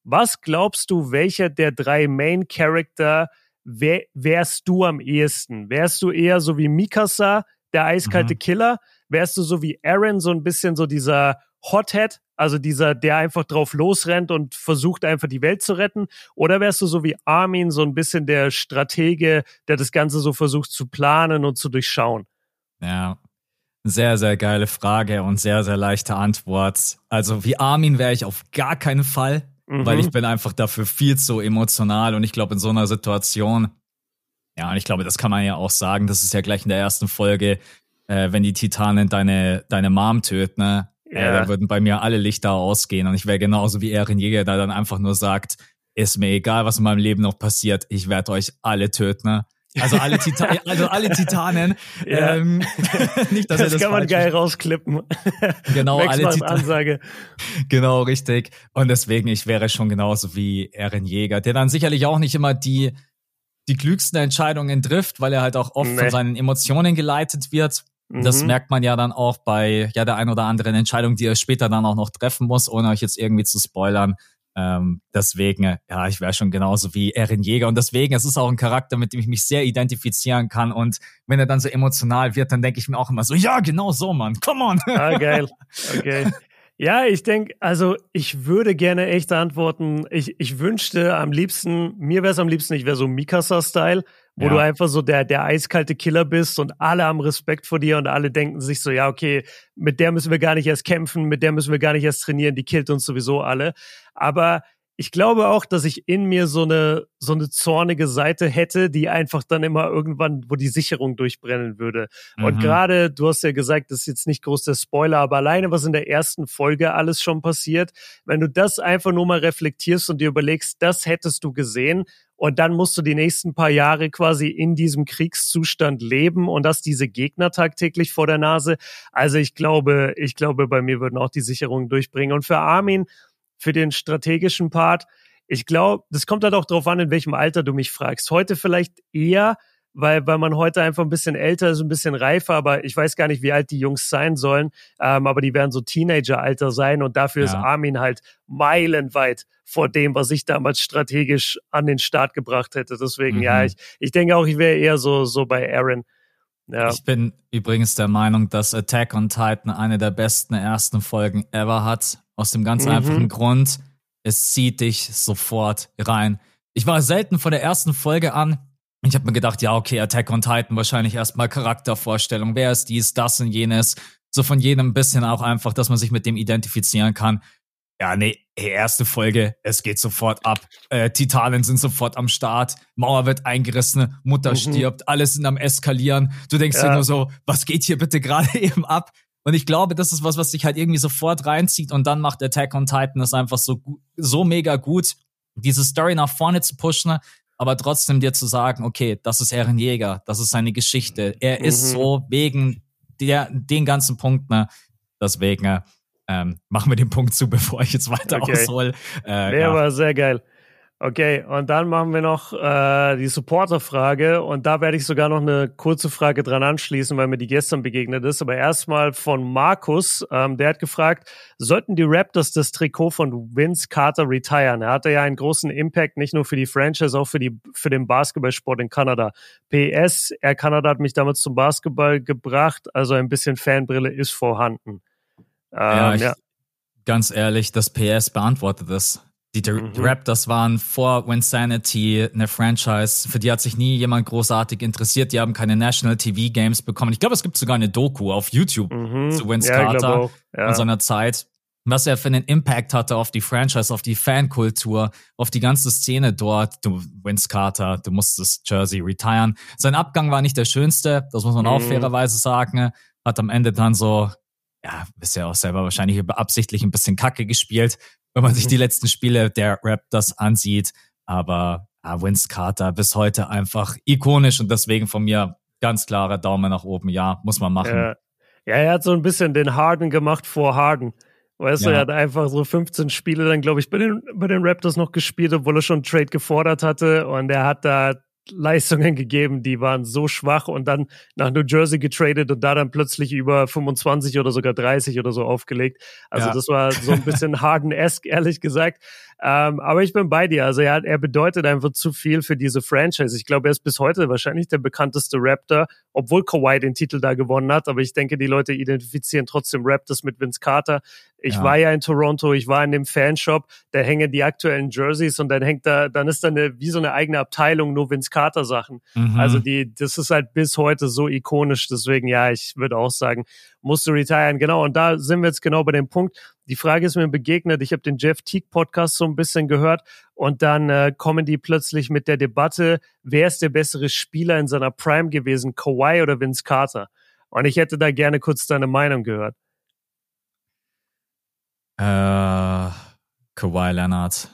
was glaubst du, welcher der drei Main Character wär, wärst du am ehesten? Wärst du eher so wie Mikasa, der eiskalte mhm. Killer? Wärst du so wie Aaron, so ein bisschen so dieser Hothead, also dieser, der einfach drauf losrennt und versucht einfach die Welt zu retten? Oder wärst du so wie Armin, so ein bisschen der Stratege, der das Ganze so versucht zu planen und zu durchschauen? Ja, sehr, sehr geile Frage und sehr, sehr leichte Antwort. Also wie Armin wäre ich auf gar keinen Fall, mhm. weil ich bin einfach dafür viel zu emotional und ich glaube in so einer Situation, ja, und ich glaube, das kann man ja auch sagen, das ist ja gleich in der ersten Folge, äh, wenn die Titanen deine, deine Mom töten, ne? Ja. Da würden bei mir alle Lichter ausgehen und ich wäre genauso wie Erin Jäger, der dann einfach nur sagt, ist mir egal, was in meinem Leben noch passiert, ich werde euch alle töten. Ne? Also alle, Tita also alle Titanen. Ja. Ähm, nicht, dass das, das kann man geil rausklippen. Genau, alle Titanen. Ansage. Genau, richtig. Und deswegen, ich wäre schon genauso wie Erin Jäger, der dann sicherlich auch nicht immer die, die klügsten Entscheidungen trifft, weil er halt auch oft nee. von seinen Emotionen geleitet wird. Das mhm. merkt man ja dann auch bei ja der ein oder anderen Entscheidung, die er später dann auch noch treffen muss, ohne euch jetzt irgendwie zu spoilern. Ähm, deswegen, ja, ich wäre schon genauso wie Erin Jäger. Und deswegen, es ist auch ein Charakter, mit dem ich mich sehr identifizieren kann. Und wenn er dann so emotional wird, dann denke ich mir auch immer so, ja, genau so, Mann, come on. Ah, geil. Okay. Ja, ich denke, also ich würde gerne echt antworten. Ich, ich wünschte am liebsten, mir wäre es am liebsten, ich wäre so Mikasa-Style, wo ja. du einfach so der, der eiskalte Killer bist und alle haben Respekt vor dir und alle denken sich so, ja, okay, mit der müssen wir gar nicht erst kämpfen, mit der müssen wir gar nicht erst trainieren, die killt uns sowieso alle. Aber ich glaube auch, dass ich in mir so eine, so eine zornige Seite hätte, die einfach dann immer irgendwann, wo die Sicherung durchbrennen würde. Mhm. Und gerade, du hast ja gesagt, das ist jetzt nicht groß der Spoiler, aber alleine, was in der ersten Folge alles schon passiert, wenn du das einfach nur mal reflektierst und dir überlegst, das hättest du gesehen und dann musst du die nächsten paar Jahre quasi in diesem Kriegszustand leben und das diese Gegner tagtäglich vor der Nase. Also ich glaube, ich glaube, bei mir würden auch die Sicherungen durchbringen. Und für Armin, für den strategischen Part. Ich glaube, das kommt halt auch darauf an, in welchem Alter du mich fragst. Heute vielleicht eher, weil, weil man heute einfach ein bisschen älter ist, ein bisschen reifer, aber ich weiß gar nicht, wie alt die Jungs sein sollen. Ähm, aber die werden so Teenager-Alter sein und dafür ja. ist Armin halt meilenweit vor dem, was ich damals strategisch an den Start gebracht hätte. Deswegen, mhm. ja, ich, ich denke auch, ich wäre eher so, so bei Aaron. Ja. Ich bin übrigens der Meinung, dass Attack on Titan eine der besten ersten Folgen ever hat. Aus dem ganz mhm. einfachen Grund, es zieht dich sofort rein. Ich war selten von der ersten Folge an. Ich habe mir gedacht, ja, okay, Attack on Titan, wahrscheinlich erstmal Charaktervorstellung. Wer ist dies, das und jenes? So von jedem ein bisschen auch einfach, dass man sich mit dem identifizieren kann. Ja, nee, erste Folge, es geht sofort ab. Äh, Titanen sind sofort am Start, Mauer wird eingerissen, Mutter mhm. stirbt, alles sind am Eskalieren. Du denkst ja. dir nur so, was geht hier bitte gerade eben ab? Und ich glaube, das ist was, was sich halt irgendwie sofort reinzieht und dann macht Attack on Titan es einfach so, so mega gut, diese Story nach vorne zu pushen, aber trotzdem dir zu sagen, okay, das ist Eren Jäger, das ist seine Geschichte. Er mhm. ist so wegen der, den ganzen Punkten, ne? deswegen ähm, machen wir den Punkt zu, bevor ich jetzt weiter okay. aushole. Äh, der ja. war sehr geil. Okay, und dann machen wir noch äh, die Supporter-Frage und da werde ich sogar noch eine kurze Frage dran anschließen, weil mir die gestern begegnet ist. Aber erstmal von Markus, ähm, der hat gefragt, sollten die Raptors das Trikot von Vince Carter retiren? Er hatte ja einen großen Impact, nicht nur für die Franchise, auch für, die, für den Basketballsport in Kanada. PS, er Kanada hat mich damals zum Basketball gebracht, also ein bisschen Fanbrille ist vorhanden. Ähm, ja, ich, ja, ganz ehrlich, das PS beantwortet es. Die, die mhm. Raptors waren vor Winsanity eine Franchise, für die hat sich nie jemand großartig interessiert. Die haben keine National TV Games bekommen. Ich glaube, es gibt sogar eine Doku auf YouTube mhm. zu Vince ja, Carter ja. in seiner Zeit. Was er für einen Impact hatte auf die Franchise, auf die Fankultur, auf die ganze Szene dort. Du, Vince Carter, du musstest Jersey retiren. Sein Abgang war nicht der schönste, das muss man mhm. auch fairerweise sagen. Hat am Ende dann so, ja, ist ja auch selber wahrscheinlich beabsichtlich ein bisschen Kacke gespielt wenn man sich die letzten Spiele der Raptors ansieht. Aber ah, Vince Carter bis heute einfach ikonisch und deswegen von mir ganz klarer Daumen nach oben. Ja, muss man machen. Ja, ja er hat so ein bisschen den Harden gemacht vor Harden. Weißt ja. du, er hat einfach so 15 Spiele dann, glaube ich, bei den, bei den Raptors noch gespielt, obwohl er schon Trade gefordert hatte. Und er hat da Leistungen gegeben, die waren so schwach und dann nach New Jersey getradet und da dann plötzlich über 25 oder sogar 30 oder so aufgelegt. Also ja. das war so ein bisschen Harden-esque, ehrlich gesagt. Ähm, aber ich bin bei dir. Also er, er bedeutet einfach zu viel für diese Franchise. Ich glaube, er ist bis heute wahrscheinlich der bekannteste Raptor, obwohl Kawhi den Titel da gewonnen hat. Aber ich denke, die Leute identifizieren trotzdem Raptors mit Vince Carter. Ich ja. war ja in Toronto, ich war in dem Fanshop, da hängen die aktuellen Jerseys und dann hängt da, dann ist da eine, wie so eine eigene Abteilung nur Vince Carter Sachen. Mhm. Also die, das ist halt bis heute so ikonisch. Deswegen, ja, ich würde auch sagen, musste retiren. Genau. Und da sind wir jetzt genau bei dem Punkt. Die Frage ist mir begegnet. Ich habe den Jeff Teague Podcast so ein bisschen gehört und dann äh, kommen die plötzlich mit der Debatte, wer ist der bessere Spieler in seiner Prime gewesen, Kawhi oder Vince Carter? Und ich hätte da gerne kurz deine Meinung gehört. Äh, Kawhi Leonard.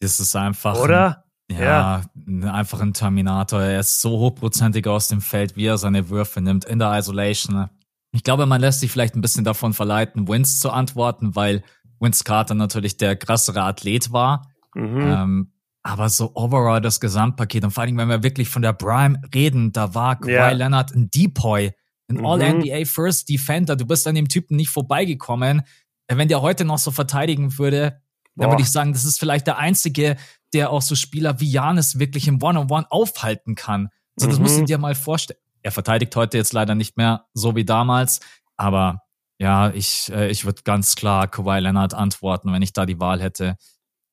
Das ist einfach. Oder? Ein, ja, ja, einfach ein Terminator. Er ist so hochprozentig aus dem Feld, wie er seine Würfe nimmt in der Isolation. Ich glaube, man lässt sich vielleicht ein bisschen davon verleiten, Vince zu antworten, weil Vince Carter natürlich der krassere Athlet war. Mhm. Ähm, aber so overall das Gesamtpaket und vor allem, wenn wir wirklich von der Prime reden, da war Kawhi ja. Leonard ein Depoy, ein mhm. All-NBA First Defender. Du bist an dem Typen nicht vorbeigekommen. Wenn der heute noch so verteidigen würde, dann würde ich sagen, das ist vielleicht der einzige, der auch so Spieler wie Janis wirklich im One-on-One -on -One aufhalten kann. So, das mhm. musst du dir mal vorstellen. Er verteidigt heute jetzt leider nicht mehr so wie damals, aber Ja, ich, äh, ich würde ganz klar Kawhi Leonard antworten, wenn ich da die Wahl hätte.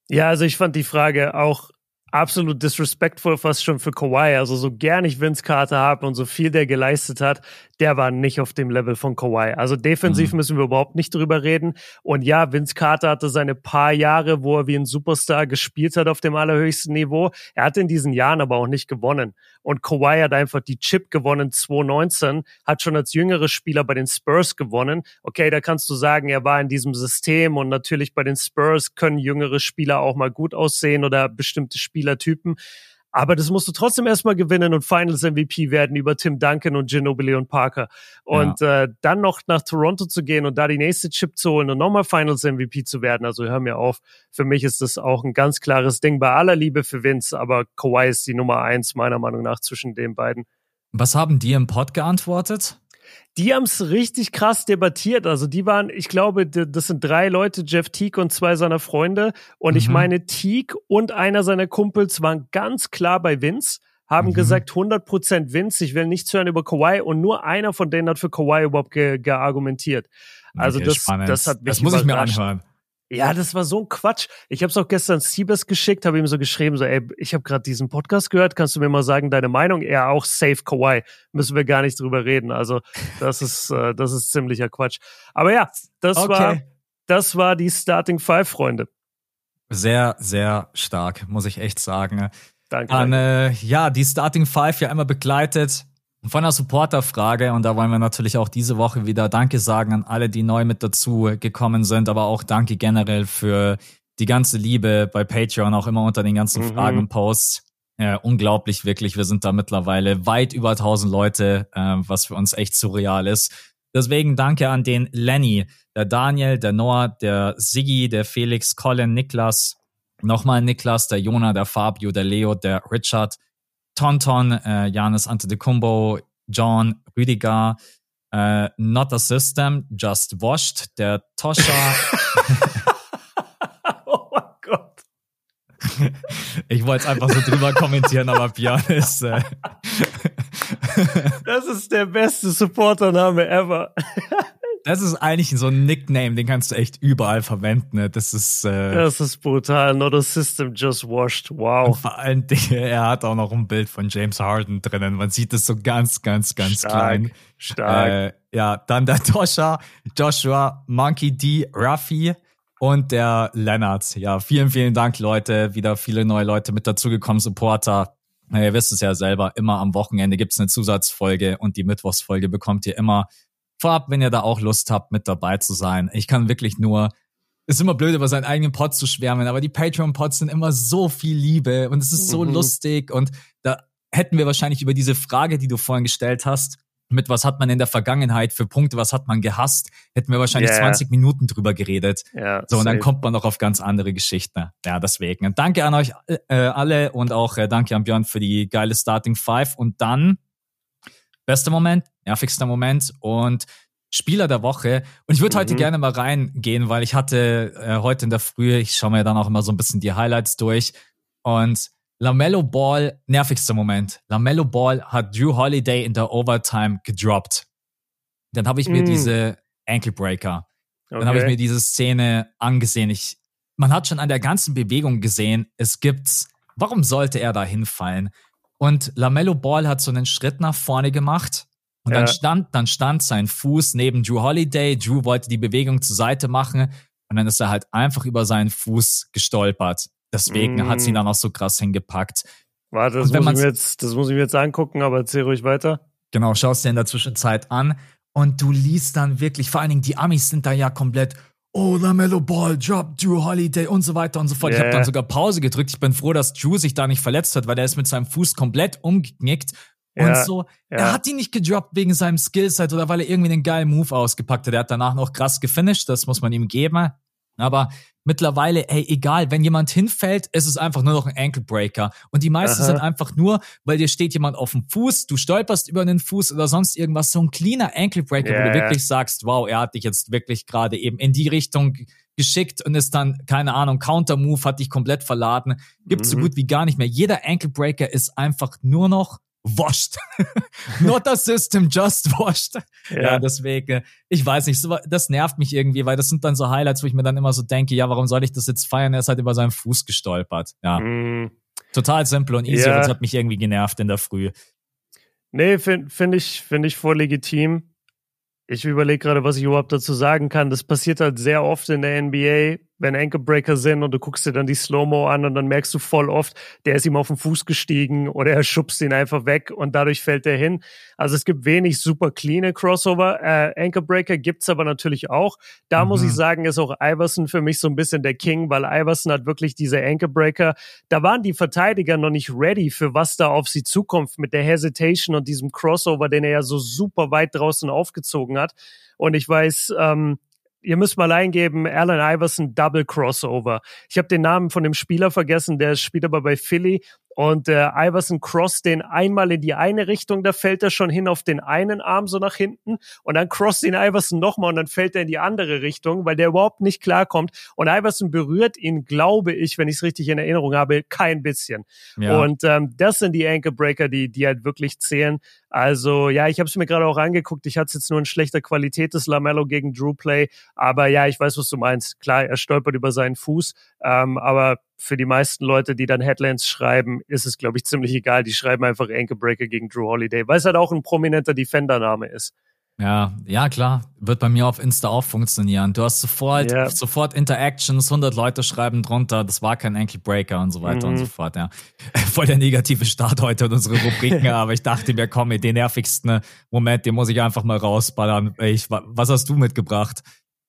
Ja, also ich fand die Frage auch absolut disrespectful fast schon für Kawhi. Also so gern ich Vince Carter habe und so viel der geleistet hat, der war nicht auf dem Level von Kawhi. Also defensiv mhm. müssen wir überhaupt nicht drüber reden. Und ja, Vince Carter hatte seine paar Jahre, wo er wie ein Superstar gespielt hat auf dem allerhöchsten Niveau. Er hat in diesen Jahren aber auch nicht gewonnen. Und Kawhi hat einfach die Chip gewonnen 2019, hat schon als jüngerer Spieler bei den Spurs gewonnen. Okay, da kannst du sagen, er war in diesem System und natürlich bei den Spurs können jüngere Spieler auch mal gut aussehen oder bestimmte Spielertypen. Aber das musst du trotzdem erstmal gewinnen und Finals MVP werden über Tim Duncan und Ginobili und Parker. Und ja. äh, dann noch nach Toronto zu gehen und da die nächste Chip zu holen und nochmal Finals MVP zu werden. Also hör mir auf. Für mich ist das auch ein ganz klares Ding bei aller Liebe für Vince, aber Kawhi ist die Nummer eins meiner Meinung nach zwischen den beiden. Was haben die im Pod geantwortet? Die haben es richtig krass debattiert. Also die waren, ich glaube, das sind drei Leute, Jeff Teague und zwei seiner Freunde. Und mhm. ich meine, Teague und einer seiner Kumpels waren ganz klar bei Vince, haben mhm. gesagt 100% Vince, ich will nichts hören über Kawhi und nur einer von denen hat für Kawhi überhaupt geargumentiert. Ge also okay, das, das hat mich Das muss ich mir anhören. Ja, das war so ein Quatsch. Ich habe es auch gestern Siebes geschickt, habe ihm so geschrieben, so, ey, ich habe gerade diesen Podcast gehört, kannst du mir mal sagen, deine Meinung? Er auch safe Kawhi, müssen wir gar nicht drüber reden. Also das ist, äh, das ist ziemlicher Quatsch. Aber ja, das okay. war, das war die Starting Five, Freunde. Sehr, sehr stark, muss ich echt sagen. Danke. An, äh, ja, die Starting Five ja immer begleitet von der Supporterfrage, und da wollen wir natürlich auch diese Woche wieder Danke sagen an alle, die neu mit dazu gekommen sind, aber auch Danke generell für die ganze Liebe bei Patreon, auch immer unter den ganzen mhm. Fragen und Posts. Ja, unglaublich, wirklich. Wir sind da mittlerweile weit über 1000 Leute, äh, was für uns echt surreal ist. Deswegen danke an den Lenny, der Daniel, der Noah, der Siggi, der Felix, Colin, Niklas, nochmal Niklas, der Jona, der Fabio, der Leo, der Richard, Tonton, äh, Janis Antetokounmpo, John, Rüdiger, äh, Not a System, Just Washed, der Toscha. oh mein Gott. Ich wollte es einfach so drüber kommentieren, aber Björn ist. Äh das ist der beste Supportername ever. Das ist eigentlich so ein Nickname, den kannst du echt überall verwenden. Ne? Das ist. Äh, das ist brutal. Not a system just washed. Wow. Und vor allen Dingen, er hat auch noch ein Bild von James Harden drinnen. Man sieht es so ganz, ganz, ganz Stark. klein. Stark. Äh, ja, dann der Tosha, Joshua, Monkey D, Ruffy und der Leonard. Ja, vielen, vielen Dank, Leute. Wieder viele neue Leute mit dazugekommen, Supporter. Na, ihr wisst es ja selber, immer am Wochenende gibt's eine Zusatzfolge und die Mittwochsfolge bekommt ihr immer vorab, wenn ihr da auch Lust habt, mit dabei zu sein. Ich kann wirklich nur, ist immer blöd, über seinen eigenen Pod zu schwärmen, aber die Patreon-Pods sind immer so viel Liebe und es ist so mhm. lustig und da hätten wir wahrscheinlich über diese Frage, die du vorhin gestellt hast, mit was hat man in der Vergangenheit für Punkte, was hat man gehasst, hätten wir wahrscheinlich yeah. 20 Minuten drüber geredet. Yeah, so, und dann kommt man noch auf ganz andere Geschichten. Ja, deswegen. Und danke an euch äh, alle und auch äh, danke an Björn für die geile Starting Five. Und dann Bester Moment, nervigster Moment und Spieler der Woche. Und ich würde mhm. heute gerne mal reingehen, weil ich hatte äh, heute in der Früh, ich schaue mir dann auch immer so ein bisschen die Highlights durch. Und Lamello Ball, nervigster Moment. Lamello Ball hat Drew Holiday in der Overtime gedroppt. Dann habe ich mir mhm. diese Ankle Breaker. Okay. Dann habe ich mir diese Szene angesehen. Ich, man hat schon an der ganzen Bewegung gesehen, es gibt's. Warum sollte er da hinfallen? Und Lamello Ball hat so einen Schritt nach vorne gemacht. Und ja. dann stand, dann stand sein Fuß neben Drew Holiday. Drew wollte die Bewegung zur Seite machen. Und dann ist er halt einfach über seinen Fuß gestolpert. Deswegen mm. hat sie ihn dann auch so krass hingepackt. Warte, das muss, ich mir jetzt, das muss ich mir jetzt angucken, aber erzähl ruhig weiter. Genau, schaust dir in der Zwischenzeit an. Und du liest dann wirklich, vor allen Dingen die Amis sind da ja komplett, oh, LaMelo Ball, Drop, Drew Holiday und so weiter und so fort. Yeah. Ich habe dann sogar Pause gedrückt. Ich bin froh, dass Drew sich da nicht verletzt hat, weil er ist mit seinem Fuß komplett umgeknickt. Ja, und so, ja. er hat ihn nicht gedroppt wegen seinem Skillset oder weil er irgendwie einen geilen Move ausgepackt hat. Er hat danach noch krass gefinisht, das muss man ihm geben. Aber mittlerweile, ey, egal, wenn jemand hinfällt, ist es einfach nur noch ein Ankle Breaker. Und die meisten Aha. sind einfach nur, weil dir steht jemand auf dem Fuß, du stolperst über den Fuß oder sonst irgendwas, so ein cleaner Ankle Breaker, yeah. wo du wirklich sagst, wow, er hat dich jetzt wirklich gerade eben in die Richtung geschickt und ist dann, keine Ahnung, Counter Move hat dich komplett verladen. Gibt's mhm. so gut wie gar nicht mehr. Jeder Ankle Breaker ist einfach nur noch washed. Not a system, just washed. Ja. ja, deswegen, ich weiß nicht, das nervt mich irgendwie, weil das sind dann so Highlights, wo ich mir dann immer so denke, ja, warum soll ich das jetzt feiern? Er ist halt über seinen Fuß gestolpert. Ja. Mm. Total simpel und easy, ja. das hat mich irgendwie genervt in der Früh. Nee, finde find ich, find ich voll legitim. Ich überlege gerade, was ich überhaupt dazu sagen kann. Das passiert halt sehr oft in der NBA wenn Ankle sind und du guckst dir dann die Slow-Mo an und dann merkst du voll oft, der ist ihm auf den Fuß gestiegen oder er schubst ihn einfach weg und dadurch fällt er hin. Also es gibt wenig super cleane Crossover. Äh, Ankle Breaker gibt's aber natürlich auch. Da mhm. muss ich sagen, ist auch Iverson für mich so ein bisschen der King, weil Iverson hat wirklich diese Ankle Breaker. Da waren die Verteidiger noch nicht ready für was da auf sie zukommt mit der Hesitation und diesem Crossover, den er ja so super weit draußen aufgezogen hat. Und ich weiß, ähm, ihr müsst mal eingeben, Allen Iverson Double Crossover. Ich habe den Namen von dem Spieler vergessen, der spielt aber bei Philly und äh, Iverson cross den einmal in die eine Richtung, da fällt er schon hin auf den einen Arm so nach hinten und dann cross den Iverson nochmal und dann fällt er in die andere Richtung, weil der überhaupt nicht klarkommt. Und Iverson berührt ihn, glaube ich, wenn ich es richtig in Erinnerung habe, kein bisschen. Ja. Und ähm, das sind die Ankle Breaker, die, die halt wirklich zählen. Also ja, ich habe es mir gerade auch angeguckt. Ich hatte es jetzt nur in schlechter Qualität, das Lamello gegen Drew Play. Aber ja, ich weiß, was du meinst. Klar, er stolpert über seinen Fuß. Ähm, aber für die meisten Leute, die dann Headlines schreiben, ist es, glaube ich, ziemlich egal. Die schreiben einfach Ankle Breaker gegen Drew Holiday, weil es halt auch ein prominenter Defender-Name ist. Ja, ja, klar. Wird bei mir auf Insta auch funktionieren. Du hast sofort, yeah. sofort Interactions, 100 Leute schreiben drunter, das war kein Ankle Breaker und so weiter mhm. und so fort, ja. Voll der negative Start heute in unsere Rubriken, aber ich dachte mir, komm, den nervigsten Moment, den muss ich einfach mal rausballern. Ich, was hast du mitgebracht?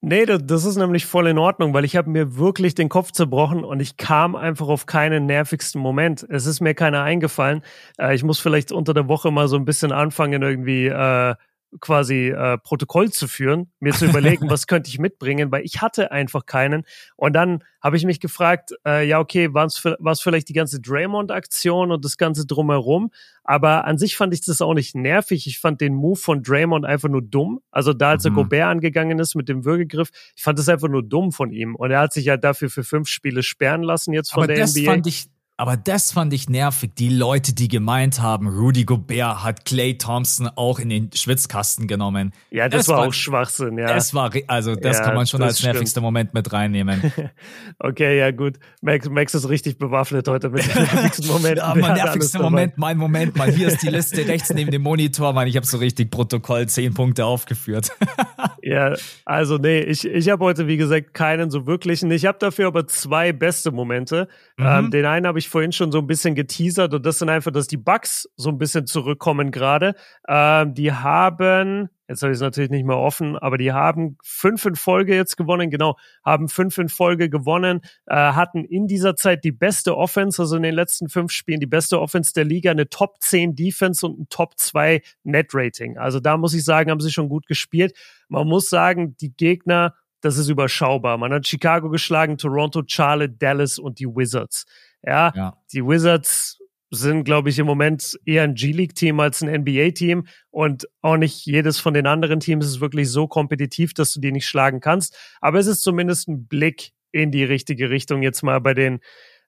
Nee, das ist nämlich voll in Ordnung, weil ich habe mir wirklich den Kopf zerbrochen und ich kam einfach auf keinen nervigsten Moment. Es ist mir keiner eingefallen. Äh, ich muss vielleicht unter der Woche mal so ein bisschen anfangen, irgendwie äh, quasi äh, Protokoll zu führen, mir zu überlegen, was könnte ich mitbringen, weil ich hatte einfach keinen. Und dann habe ich mich gefragt, äh, ja, okay, war es vielleicht die ganze Draymond-Aktion und das Ganze drumherum? Aber an sich fand ich das auch nicht nervig. Ich fand den Move von Draymond einfach nur dumm. Also da, als mhm. er Gobert angegangen ist mit dem Würgegriff, ich fand das einfach nur dumm von ihm. Und er hat sich ja dafür für fünf Spiele sperren lassen jetzt von Aber der das NBA. Fand ich aber das fand ich nervig. Die Leute, die gemeint haben, Rudy Gobert hat Clay Thompson auch in den Schwitzkasten genommen. Ja, das, das war, auch Schwachsinn, ja. Das war, also das ja, kann man schon als stimmt. nervigster Moment mit reinnehmen. okay, ja gut. Max, Max ist richtig bewaffnet heute mit dem nervigsten Moment. ja, mein nervigster Moment, mein Moment, mal. Hier ist die Liste rechts neben dem Monitor, Mann. Ich habe so richtig Protokoll zehn Punkte aufgeführt. ja, also nee, ich, ich habe heute, wie gesagt, keinen so wirklichen. Ich habe dafür aber zwei beste Momente. Mhm. Ähm, den einen habe ich ich vorhin schon so ein bisschen geteasert und das sind einfach, dass die Bugs so ein bisschen zurückkommen gerade. Ähm, die haben, jetzt habe ich es natürlich nicht mehr offen, aber die haben fünf in Folge jetzt gewonnen, genau, haben fünf in Folge gewonnen, äh, hatten in dieser Zeit die beste Offense, also in den letzten fünf Spielen die beste Offense der Liga, eine Top 10 Defense und ein Top 2 Net Rating. Also da muss ich sagen, haben sie schon gut gespielt. Man muss sagen, die Gegner das ist überschaubar. Man hat Chicago geschlagen, Toronto, Charlotte, Dallas und die Wizards. Ja, ja. die Wizards sind, glaube ich, im Moment eher ein G-League-Team als ein NBA-Team und auch nicht jedes von den anderen Teams ist wirklich so kompetitiv, dass du die nicht schlagen kannst. Aber es ist zumindest ein Blick in die richtige Richtung jetzt mal bei den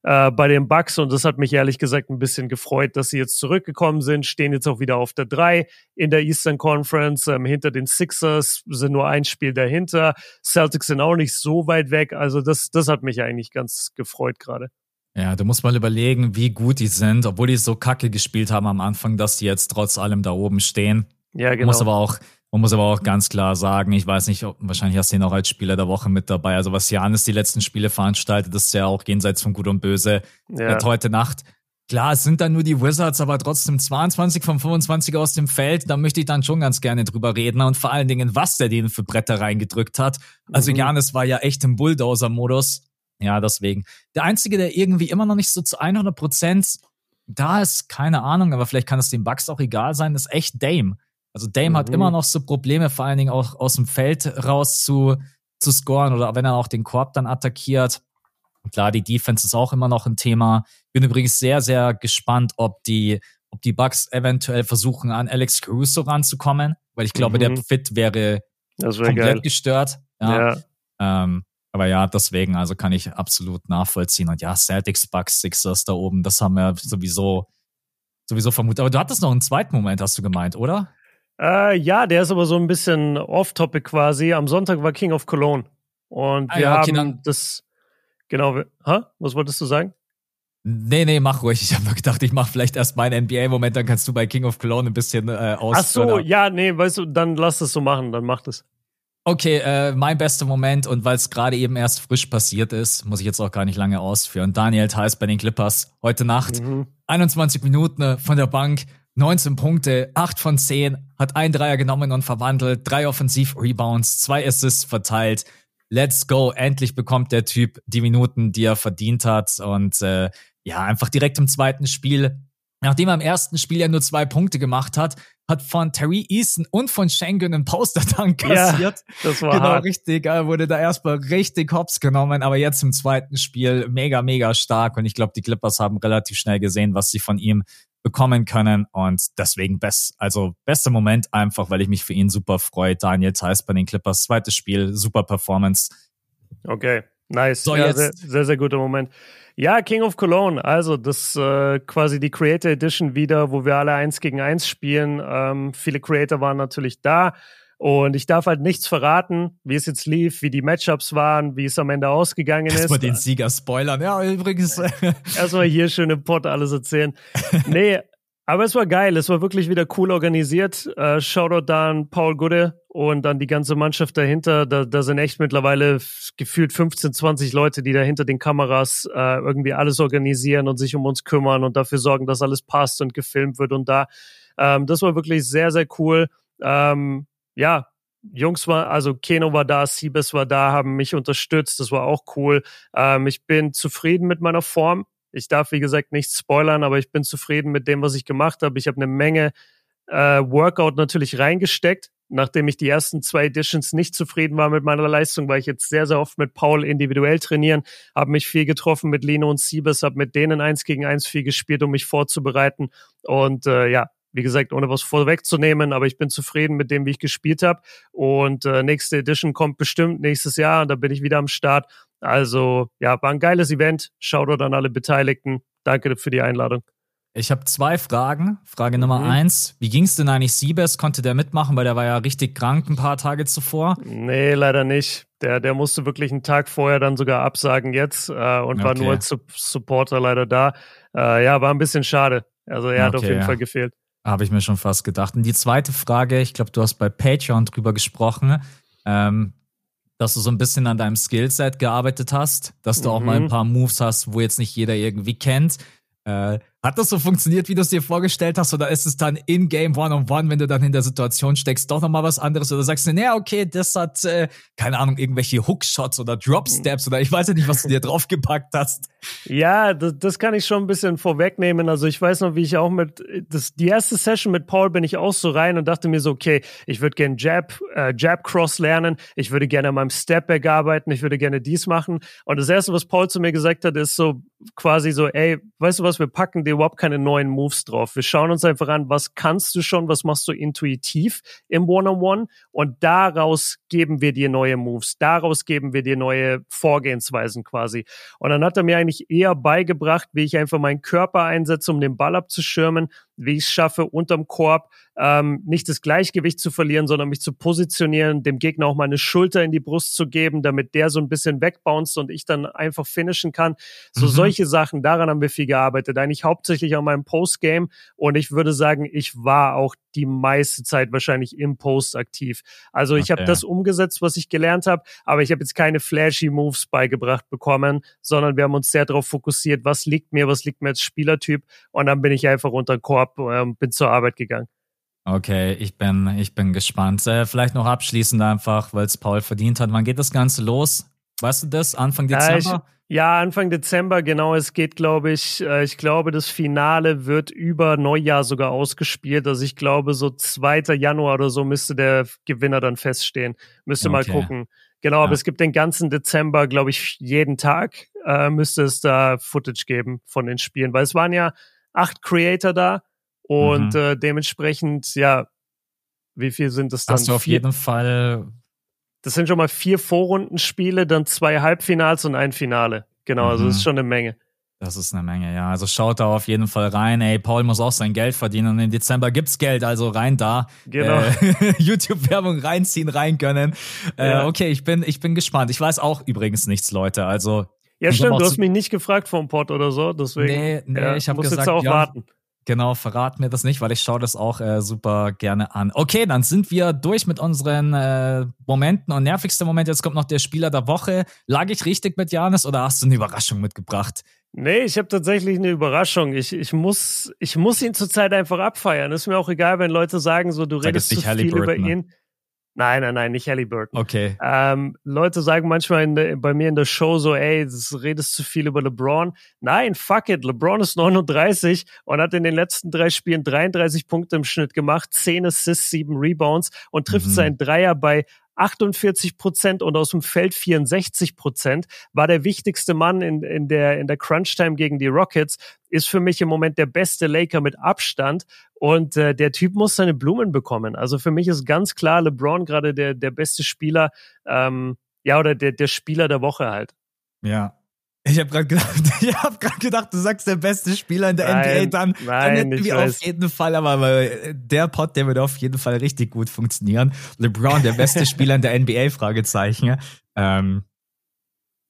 äh, bei den Bucks und das hat mich ehrlich gesagt ein bisschen gefreut, dass sie jetzt zurückgekommen sind, stehen jetzt auch wieder auf der 3 in der Eastern Conference, ähm, hinter den Sixers sind nur ein Spiel dahinter, Celtics sind auch nicht so weit weg, also das, das hat mich eigentlich ganz gefreut gerade. Ja, du musst mal überlegen, wie gut die sind, obwohl die so kacke gespielt haben am Anfang, dass die jetzt trotz allem da oben stehen. Ja, genau. Man muss aber auch, man muss aber auch ganz klar sagen, ich weiß nicht, wahrscheinlich hast du ihn auch als Spieler der Woche mit dabei. Also was Janis die letzten Spiele veranstaltet, ist ja auch jenseits von Gut und Böse. Ja. Hat heute Nacht. Klar, es sind dann nur die Wizards, aber trotzdem 22 von 25 aus dem Feld. Da möchte ich dann schon ganz gerne drüber reden und vor allen Dingen, was der denen für Bretter reingedrückt hat. Also mhm. Janis war ja echt im Bulldozer-Modus. Ja, deswegen. Der Einzige, der irgendwie immer noch nicht so zu 100 Prozent da ist, keine Ahnung, aber vielleicht kann es den Bugs auch egal sein, ist echt Dame. Also Dame mhm. hat immer noch so Probleme, vor allen Dingen auch aus dem Feld raus zu, zu scoren oder wenn er auch den Korb dann attackiert. Klar, die Defense ist auch immer noch ein Thema. Bin übrigens sehr, sehr gespannt, ob die, ob die Bugs eventuell versuchen, an Alex Caruso ranzukommen, weil ich glaube, mhm. der Fit wäre komplett geil. gestört. Ja. ja. Ähm, aber ja, deswegen, also kann ich absolut nachvollziehen. Und ja, Celtics, Bucks, Sixers da oben, das haben wir sowieso sowieso vermutet. Aber du hattest noch einen zweiten Moment, hast du gemeint, oder? Äh, ja, der ist aber so ein bisschen off-topic quasi. Am Sonntag war King of Cologne. Und ah, wir ja, okay, haben das, genau, hä? was wolltest du sagen? Nee, nee, mach ruhig. Ich habe mir gedacht, ich mache vielleicht erst meinen NBA-Moment, dann kannst du bei King of Cologne ein bisschen äh, aus. Ach so, ja, nee, weißt du, dann lass es so machen, dann mach das. Okay, äh, mein bester Moment und weil es gerade eben erst frisch passiert ist, muss ich jetzt auch gar nicht lange ausführen. Daniel Theiss bei den Clippers heute Nacht, mhm. 21 Minuten äh, von der Bank, 19 Punkte, 8 von 10, hat ein Dreier genommen und verwandelt, drei Offensiv-Rebounds, zwei Assists verteilt. Let's go, endlich bekommt der Typ die Minuten, die er verdient hat und äh, ja, einfach direkt im zweiten Spiel Nachdem er im ersten Spiel ja nur zwei Punkte gemacht hat, hat von Terry Eason und von Schengen einen Poster-Tank kassiert. Ja, das war genau hart. richtig. Er wurde da erstmal richtig hops genommen, aber jetzt im zweiten Spiel mega, mega stark. Und ich glaube, die Clippers haben relativ schnell gesehen, was sie von ihm bekommen können. Und deswegen best, also bester Moment einfach, weil ich mich für ihn super freue. Daniel Theiss bei den Clippers, zweites Spiel, super Performance. Okay, nice. So, ja. Sehr, sehr, sehr guter Moment. Ja, King of Cologne, also das äh, quasi die Creator Edition wieder, wo wir alle eins gegen eins spielen. Ähm, viele Creator waren natürlich da. Und ich darf halt nichts verraten, wie es jetzt lief, wie die Matchups waren, wie es am Ende ausgegangen ist. Erstmal den Sieger spoilern, ja, übrigens. Erstmal hier schön im Pott alles erzählen. Nee, aber es war geil, es war wirklich wieder cool organisiert. Äh, Shoutout da an Paul Gude und dann die ganze Mannschaft dahinter. Da, da sind echt mittlerweile gefühlt 15, 20 Leute, die da hinter den Kameras äh, irgendwie alles organisieren und sich um uns kümmern und dafür sorgen, dass alles passt und gefilmt wird und da. Ähm, das war wirklich sehr, sehr cool. Ähm, ja, Jungs war, also Keno war da, Siebes war da, haben mich unterstützt. Das war auch cool. Ähm, ich bin zufrieden mit meiner Form. Ich darf, wie gesagt, nichts spoilern, aber ich bin zufrieden mit dem, was ich gemacht habe. Ich habe eine Menge äh, Workout natürlich reingesteckt. Nachdem ich die ersten zwei Editions nicht zufrieden war mit meiner Leistung, war ich jetzt sehr, sehr oft mit Paul individuell trainieren, habe mich viel getroffen mit Lino und Siebes, habe mit denen eins gegen eins viel gespielt, um mich vorzubereiten. Und äh, ja, wie gesagt, ohne was vorwegzunehmen, aber ich bin zufrieden mit dem, wie ich gespielt habe. Und äh, nächste Edition kommt bestimmt nächstes Jahr und da bin ich wieder am Start. Also ja, war ein geiles Event. Shoutout an alle Beteiligten. Danke für die Einladung. Ich habe zwei Fragen. Frage Nummer mhm. eins: Wie ging es denn eigentlich Siebes? Konnte der mitmachen, weil der war ja richtig krank ein paar Tage zuvor? Nee, leider nicht. Der, der musste wirklich einen Tag vorher dann sogar absagen jetzt äh, und okay. war nur als Supporter leider da. Äh, ja, war ein bisschen schade. Also er okay, hat auf jeden ja. Fall gefehlt. Habe ich mir schon fast gedacht. Und die zweite Frage, ich glaube, du hast bei Patreon drüber gesprochen. Ähm, dass du so ein bisschen an deinem Skillset gearbeitet hast, dass du mhm. auch mal ein mhm. paar Moves hast, wo jetzt nicht jeder irgendwie kennt. Äh, hat das so funktioniert, wie du es dir vorgestellt hast, oder ist es dann in-game One-on-One, wenn du dann in der Situation steckst, doch nochmal was anderes? Oder sagst du, naja, okay, das hat, äh, keine Ahnung, irgendwelche Hook-Shots oder Drop-Steps oder ich weiß ja nicht, was du dir draufgepackt hast. Ja, das, das kann ich schon ein bisschen vorwegnehmen. Also ich weiß noch, wie ich auch mit, das, die erste Session mit Paul bin ich auch so rein und dachte mir so, okay, ich würde gerne Jab, äh, Jab-Cross lernen, ich würde gerne an meinem Stepback arbeiten, ich würde gerne dies machen. Und das erste, was Paul zu mir gesagt hat, ist so quasi so, ey, weißt du was, wir packen dir überhaupt keine neuen Moves drauf. Wir schauen uns einfach an, was kannst du schon, was machst du intuitiv im One-on-One -on -One, und daraus geben wir dir neue Moves, daraus geben wir dir neue Vorgehensweisen quasi. Und dann hat er mir eigentlich eher beigebracht, wie ich einfach meinen Körper einsetze, um den Ball abzuschirmen, wie ich es schaffe, unterm Korb ähm, nicht das Gleichgewicht zu verlieren, sondern mich zu positionieren, dem Gegner auch mal eine Schulter in die Brust zu geben, damit der so ein bisschen wegbounced und ich dann einfach finishen kann. So mhm. solche Sachen, daran haben wir viel gearbeitet. Eigentlich hauptsächlich an meinem Postgame und ich würde sagen, ich war auch die meiste Zeit wahrscheinlich im Post aktiv. Also ich okay. habe das umgesetzt, was ich gelernt habe, aber ich habe jetzt keine flashy Moves beigebracht bekommen, sondern wir haben uns sehr darauf fokussiert, was liegt mir, was liegt mir als Spielertyp und dann bin ich einfach unter den Korb und äh, bin zur Arbeit gegangen. Okay, ich bin, ich bin gespannt. Äh, vielleicht noch abschließend einfach, weil es Paul verdient hat. Wann geht das Ganze los? Weißt du das? Anfang Dezember? Ja, ich, ja Anfang Dezember, genau. Es geht, glaube ich, äh, ich glaube, das Finale wird über Neujahr sogar ausgespielt. Also ich glaube, so 2. Januar oder so müsste der Gewinner dann feststehen. Müsste okay. mal gucken. Genau, ja. aber es gibt den ganzen Dezember, glaube ich, jeden Tag äh, müsste es da Footage geben von den Spielen, weil es waren ja acht Creator da und mhm. äh, dementsprechend, ja, wie viel sind das dann? Hast du auf jeden Fall. Das sind schon mal vier Vorrundenspiele, dann zwei Halbfinals und ein Finale. Genau, mhm. also das ist schon eine Menge. Das ist eine Menge, ja. Also schaut da auf jeden Fall rein. Ey, Paul muss auch sein Geld verdienen und im Dezember gibt's Geld, also rein da. Genau. Äh, YouTube-Werbung reinziehen, reingönnen. Äh, ja. Okay, ich bin, ich bin gespannt. Ich weiß auch übrigens nichts, Leute. Also. Ja, stimmt. Du hast mich nicht gefragt vom Pod oder so, deswegen. Nee, nee, ja, ich habe gesagt, jetzt auch ja, warten. Genau, verrat mir das nicht, weil ich schaue das auch äh, super gerne an. Okay, dann sind wir durch mit unseren äh, Momenten und nervigster Moment. Jetzt kommt noch der Spieler der Woche. Lag ich richtig mit Janis oder hast du eine Überraschung mitgebracht? Nee, ich habe tatsächlich eine Überraschung. Ich, ich, muss, ich muss ihn zurzeit einfach abfeiern. Ist mir auch egal, wenn Leute sagen, so du Sag redest zu viel über ne? Nein, nein, nein, nicht Halliburton. Okay. Ähm, Leute sagen manchmal der, bei mir in der Show so, ey, du redest zu viel über LeBron. Nein, fuck it. LeBron ist 39 und hat in den letzten drei Spielen 33 Punkte im Schnitt gemacht, 10 Assists, 7 Rebounds und trifft mhm. seinen Dreier bei 48 Prozent und aus dem Feld 64 Prozent, war der wichtigste Mann in, in der, in der Crunch-Time gegen die Rockets, ist für mich im Moment der beste Laker mit Abstand und äh, der Typ muss seine Blumen bekommen. Also für mich ist ganz klar LeBron gerade der, der beste Spieler, ähm, ja, oder der, der Spieler der Woche halt. Ja, ich habe gerade gedacht, ich habe gerade gedacht, du sagst der beste Spieler in der nein, NBA, dann, nein, dann hätten wir auf jeden Fall, aber der Pod, der würde auf jeden Fall richtig gut funktionieren. LeBron, der beste Spieler in der NBA, Fragezeichen. Ähm,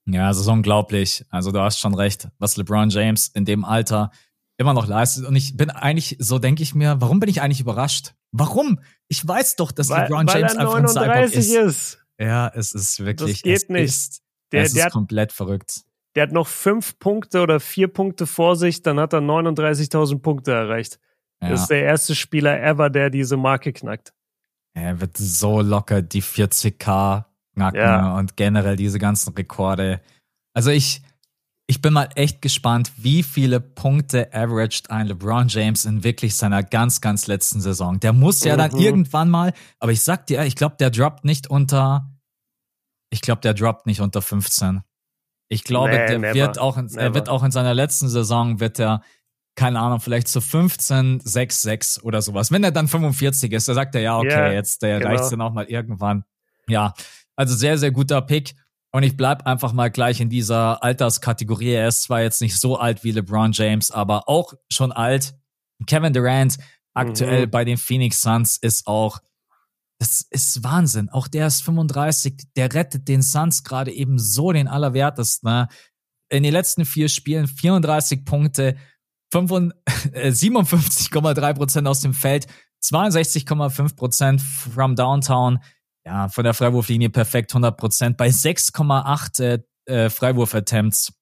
ja, das ist unglaublich. Also du hast schon recht, was LeBron James in dem Alter immer noch leistet. Und ich bin eigentlich, so denke ich mir, warum bin ich eigentlich überrascht? Warum? Ich weiß doch, dass weil, LeBron James einfach ein Cyborg ist. ist. Ja, es ist wirklich. Das geht nicht. Ist, der, es ist komplett verrückt der hat noch fünf Punkte oder vier Punkte vor sich, dann hat er 39.000 Punkte erreicht. Ja. Das ist der erste Spieler ever, der diese Marke knackt. Er wird so locker die 40k knacken ja. und generell diese ganzen Rekorde. Also ich, ich bin mal echt gespannt, wie viele Punkte averaged ein LeBron James in wirklich seiner ganz, ganz letzten Saison. Der muss ja mhm. dann irgendwann mal, aber ich sag dir, ich glaube, der droppt nicht unter, ich glaube, der droppt nicht unter 15. Ich glaube, nee, der never, wird auch, in, er wird auch in seiner letzten Saison wird er, keine Ahnung, vielleicht so 15, 6, 6 oder sowas. Wenn er dann 45 ist, da sagt er ja, okay, yeah, jetzt der genau. reicht dann auch mal irgendwann. Ja, also sehr, sehr guter Pick. Und ich bleib einfach mal gleich in dieser Alterskategorie. Er ist zwar jetzt nicht so alt wie LeBron James, aber auch schon alt. Kevin Durant aktuell mhm. bei den Phoenix Suns ist auch das ist Wahnsinn. Auch der ist 35, der rettet den Suns gerade eben so den Allerwertesten. Ne? In den letzten vier Spielen 34 Punkte, 57,3 äh, Prozent aus dem Feld, 62,5 Prozent from Downtown. Ja, von der Freiwurflinie perfekt 100 Prozent bei 6,8 äh, äh, Freiwurf-Attempts.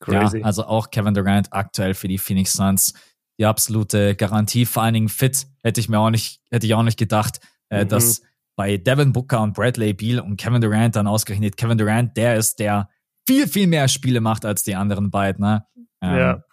Crazy. Ja, also auch Kevin Durant aktuell für die Phoenix Suns die absolute Garantie. Vor allen Dingen fit hätte ich mir auch nicht, hätte ich auch nicht gedacht äh, mhm. dass bei Devin Booker und Bradley Beal und Kevin Durant dann ausgerechnet, Kevin Durant, der ist, der viel, viel mehr Spiele macht als die anderen beiden. Ne? Ähm, ja.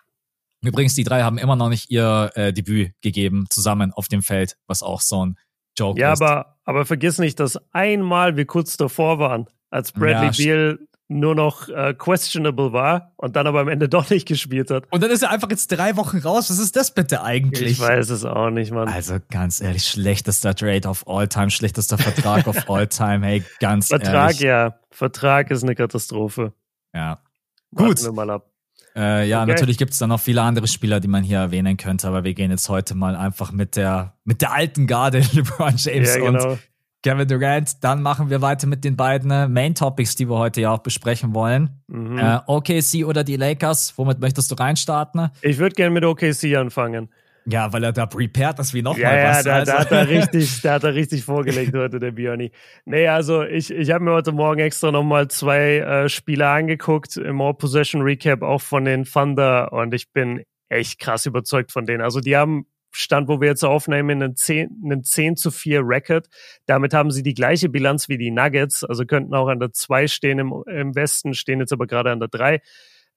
Übrigens, die drei haben immer noch nicht ihr äh, Debüt gegeben, zusammen auf dem Feld, was auch so ein Joke ja, ist. Ja, aber, aber vergiss nicht, dass einmal wir kurz davor waren, als Bradley ja, Beal nur noch äh, questionable war und dann aber am Ende doch nicht gespielt hat. Und dann ist er einfach jetzt drei Wochen raus. Was ist das bitte eigentlich? Ich weiß es auch nicht, Mann. Also ganz ehrlich, schlechtester Trade of all time, schlechtester Vertrag of all time. Hey, ganz Vertrag, ehrlich. ja. Vertrag ist eine Katastrophe. Ja. Gut. Warten wir mal ab. Äh, ja, okay. natürlich gibt es dann noch viele andere Spieler, die man hier erwähnen könnte, aber wir gehen jetzt heute mal einfach mit der mit der alten Garde LeBron James ja, genau. und Kevin Durant. Dann machen wir weiter mit den beiden äh, Main Topics, die wir heute ja auch besprechen wollen. Mhm. Äh, OKC oder die Lakers. Womit möchtest du reinstarten? Ich würde gerne mit OKC anfangen. Ja, weil er da prepared ist wie nochmal ja, was. Ja, da, also. da, hat er richtig, da hat er richtig vorgelegt heute, der Björni. Nee, also ich, ich habe mir heute Morgen extra nochmal zwei äh, Spiele angeguckt im All-Possession Recap, auch von den Thunder und ich bin echt krass überzeugt von denen. Also die haben Stand, wo wir jetzt aufnehmen, einen 10, einen 10 zu 4 Record. Damit haben sie die gleiche Bilanz wie die Nuggets, also könnten auch an der 2 stehen im, im Westen, stehen jetzt aber gerade an der 3.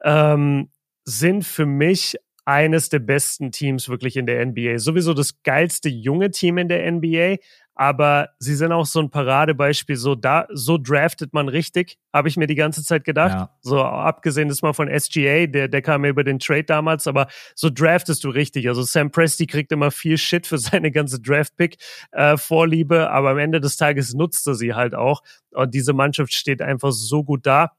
Ähm, sind für mich eines der besten Teams wirklich in der NBA. Sowieso das geilste junge Team in der NBA, aber sie sind auch so ein Paradebeispiel. So da, so draftet man richtig, habe ich mir die ganze Zeit gedacht. Ja. So abgesehen das mal von SGA, der, der kam ja über den Trade damals, aber so draftest du richtig. Also Sam Presti kriegt immer viel Shit für seine ganze Draft-Pick-Vorliebe, äh, aber am Ende des Tages nutzt er sie halt auch. Und diese Mannschaft steht einfach so gut da.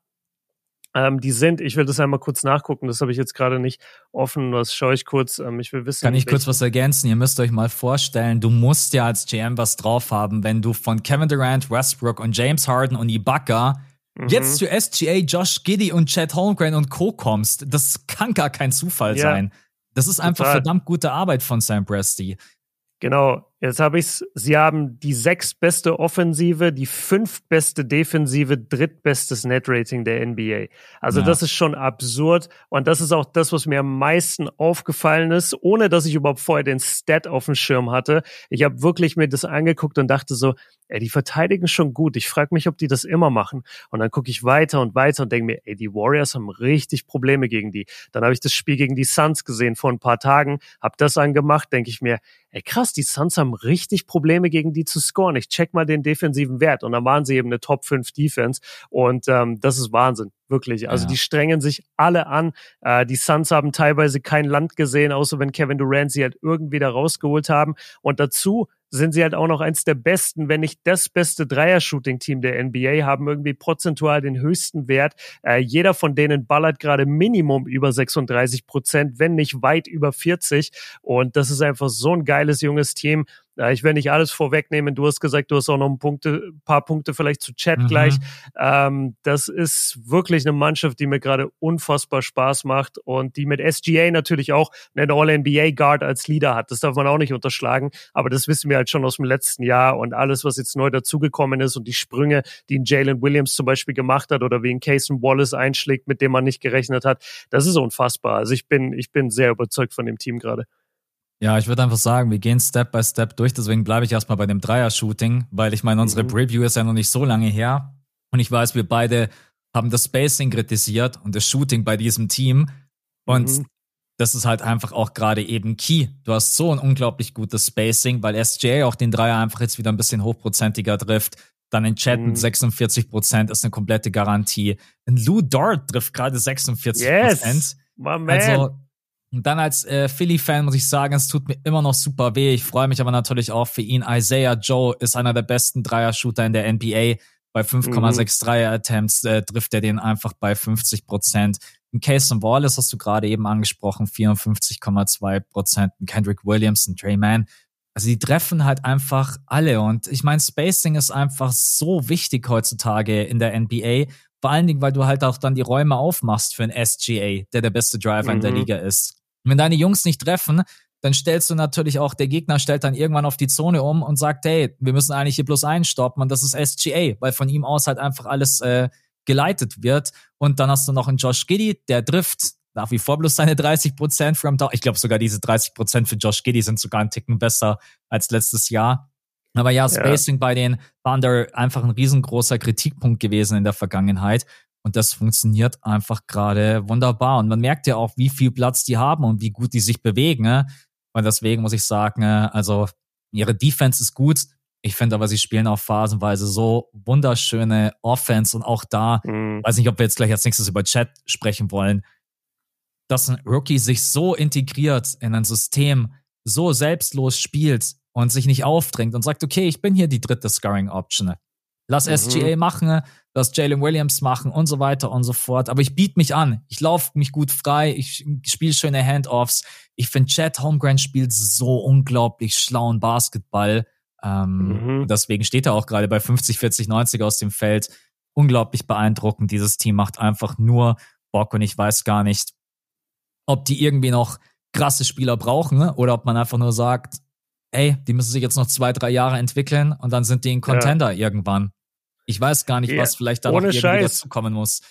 Ähm, die sind, ich will das einmal kurz nachgucken, das habe ich jetzt gerade nicht offen, das schaue ich kurz. Ähm, ich will wissen. Kann ich kurz was ergänzen? Ihr müsst euch mal vorstellen, du musst ja als GM was drauf haben, wenn du von Kevin Durant, Westbrook und James Harden und Ibaka mhm. jetzt zu SGA, Josh Giddy und Chad Holmgren und Co. kommst. Das kann gar kein Zufall ja, sein. Das ist einfach total. verdammt gute Arbeit von Sam Presti. Genau, Jetzt habe ich's. Sie haben die sechstbeste Offensive, die fünftbeste Defensive, drittbestes Netrating der NBA. Also ja. das ist schon absurd. Und das ist auch das, was mir am meisten aufgefallen ist, ohne dass ich überhaupt vorher den Stat auf dem Schirm hatte. Ich habe wirklich mir das angeguckt und dachte so, ey, die verteidigen schon gut. Ich frage mich, ob die das immer machen. Und dann gucke ich weiter und weiter und denke mir, ey, die Warriors haben richtig Probleme gegen die. Dann habe ich das Spiel gegen die Suns gesehen vor ein paar Tagen, habe das angemacht, denke ich mir, ey krass, die Suns haben richtig Probleme gegen die zu scoren. Ich check mal den defensiven Wert und dann waren sie eben eine Top 5 Defense und ähm, das ist Wahnsinn, wirklich. Also ja. die strengen sich alle an. Äh, die Suns haben teilweise kein Land gesehen, außer wenn Kevin Durant sie halt irgendwie da rausgeholt haben und dazu sind sie halt auch noch eins der besten, wenn nicht das beste Dreier-Shooting-Team der NBA, haben irgendwie prozentual den höchsten Wert. Äh, jeder von denen ballert gerade Minimum über 36 Prozent, wenn nicht weit über 40. Und das ist einfach so ein geiles junges Team. Ja, ich will nicht alles vorwegnehmen. Du hast gesagt, du hast auch noch ein Punkte, paar Punkte vielleicht zu Chat mhm. gleich. Ähm, das ist wirklich eine Mannschaft, die mir gerade unfassbar Spaß macht und die mit SGA natürlich auch einen All-NBA-Guard als Leader hat. Das darf man auch nicht unterschlagen. Aber das wissen wir halt schon aus dem letzten Jahr und alles, was jetzt neu dazugekommen ist und die Sprünge, die ein Jalen Williams zum Beispiel gemacht hat oder wie ein Casey Wallace einschlägt, mit dem man nicht gerechnet hat. Das ist unfassbar. Also ich bin, ich bin sehr überzeugt von dem Team gerade. Ja, ich würde einfach sagen, wir gehen Step by Step durch, deswegen bleibe ich erstmal bei dem Dreier-Shooting, weil ich meine, unsere mhm. Preview ist ja noch nicht so lange her. Und ich weiß, wir beide haben das Spacing kritisiert und das Shooting bei diesem Team. Und mhm. das ist halt einfach auch gerade eben key. Du hast so ein unglaublich gutes Spacing, weil SJ auch den Dreier einfach jetzt wieder ein bisschen hochprozentiger trifft. Dann in Chat mit 46 mhm. Prozent ist eine komplette Garantie. Ein Lou Dort trifft gerade 46 Prozent. Yes, my man. Also und dann als äh, Philly-Fan muss ich sagen, es tut mir immer noch super weh. Ich freue mich aber natürlich auch für ihn. Isaiah Joe ist einer der besten Dreier-Shooter in der NBA. Bei 5,6 mhm. Dreier-Attempts äh, trifft er den einfach bei 50 Prozent. Ein Case Wallace hast du gerade eben angesprochen, 54,2 Prozent. Ein Kendrick Williams, ein Trey Mann. Also die treffen halt einfach alle. Und ich meine, Spacing ist einfach so wichtig heutzutage in der NBA. Vor allen Dingen, weil du halt auch dann die Räume aufmachst für einen SGA, der der beste Driver mhm. in der mhm. Liga ist. Und wenn deine Jungs nicht treffen, dann stellst du natürlich auch, der Gegner stellt dann irgendwann auf die Zone um und sagt, hey, wir müssen eigentlich hier bloß einstoppen und das ist SGA, weil von ihm aus halt einfach alles äh, geleitet wird. Und dann hast du noch einen Josh Giddy, der trifft nach wie vor bloß seine 30 Prozent from Ich glaube sogar diese 30 Prozent für Josh Giddy sind sogar einen Ticken besser als letztes Jahr. Aber ja, Spacing ja. bei den Thunder einfach ein riesengroßer Kritikpunkt gewesen in der Vergangenheit. Und das funktioniert einfach gerade wunderbar. Und man merkt ja auch, wie viel Platz die haben und wie gut die sich bewegen. Ne? Und deswegen muss ich sagen, äh, also ihre Defense ist gut. Ich finde aber, sie spielen auch phasenweise so wunderschöne Offense und auch da, mhm. weiß nicht, ob wir jetzt gleich als nächstes über Chat sprechen wollen, dass ein Rookie sich so integriert in ein System, so selbstlos spielt und sich nicht aufdrängt und sagt, okay, ich bin hier die dritte Scoring Option. Lass mhm. SGA machen, lass Jalen Williams machen und so weiter und so fort. Aber ich biete mich an. Ich laufe mich gut frei. Ich spiele schöne Handoffs. Ich finde, Chad Holmgren spielt so unglaublich schlauen Basketball. Ähm, mhm. Deswegen steht er auch gerade bei 50, 40, 90 aus dem Feld. Unglaublich beeindruckend. Dieses Team macht einfach nur Bock und ich weiß gar nicht, ob die irgendwie noch krasse Spieler brauchen ne? oder ob man einfach nur sagt, ey, die müssen sich jetzt noch zwei, drei Jahre entwickeln und dann sind die ein Contender ja. irgendwann. Ich weiß gar nicht, yeah. was vielleicht da noch irgendwie dazu kommen muss.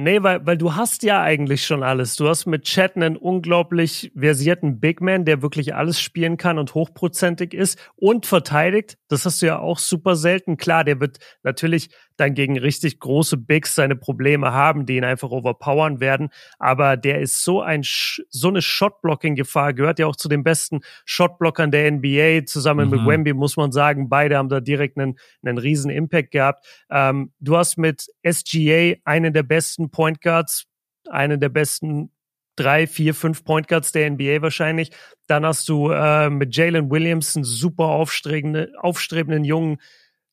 Nee, weil, weil du hast ja eigentlich schon alles. Du hast mit Chat einen unglaublich versierten Big Man, der wirklich alles spielen kann und hochprozentig ist und verteidigt. Das hast du ja auch super selten. Klar, der wird natürlich dann gegen richtig große Bigs seine Probleme haben, die ihn einfach overpowern werden. Aber der ist so ein, so eine Shotblocking-Gefahr, gehört ja auch zu den besten Shotblockern der NBA. Zusammen mhm. mit Wemby muss man sagen, beide haben da direkt einen, einen riesen Impact gehabt. Ähm, du hast mit SGA einen der besten Point Guards, einen der besten drei, vier, fünf Point Guards der NBA wahrscheinlich. Dann hast du äh, mit Jalen Williams einen super aufstrebenden, aufstrebenden jungen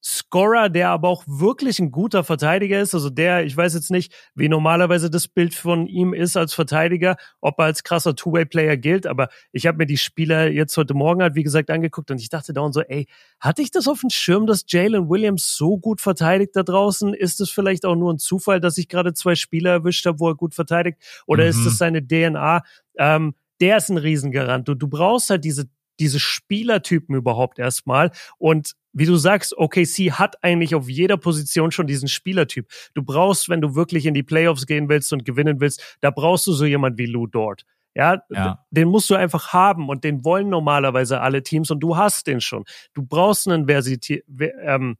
Scorer, der aber auch wirklich ein guter Verteidiger ist. Also der, ich weiß jetzt nicht, wie normalerweise das Bild von ihm ist als Verteidiger, ob er als krasser Two-Way-Player gilt, aber ich habe mir die Spieler jetzt heute Morgen halt, wie gesagt, angeguckt und ich dachte da und so, ey, hatte ich das auf dem Schirm, dass Jalen Williams so gut verteidigt da draußen? Ist es vielleicht auch nur ein Zufall, dass ich gerade zwei Spieler erwischt habe, wo er gut verteidigt? Oder mhm. ist es seine DNA? Ähm, der ist ein Riesengarant. Du, du brauchst halt diese diese Spielertypen überhaupt erstmal. Und wie du sagst, OKC hat eigentlich auf jeder Position schon diesen Spielertyp. Du brauchst, wenn du wirklich in die Playoffs gehen willst und gewinnen willst, da brauchst du so jemand wie Lou Dort. Ja, ja, den musst du einfach haben und den wollen normalerweise alle Teams und du hast den schon. Du brauchst einen Versity, ähm,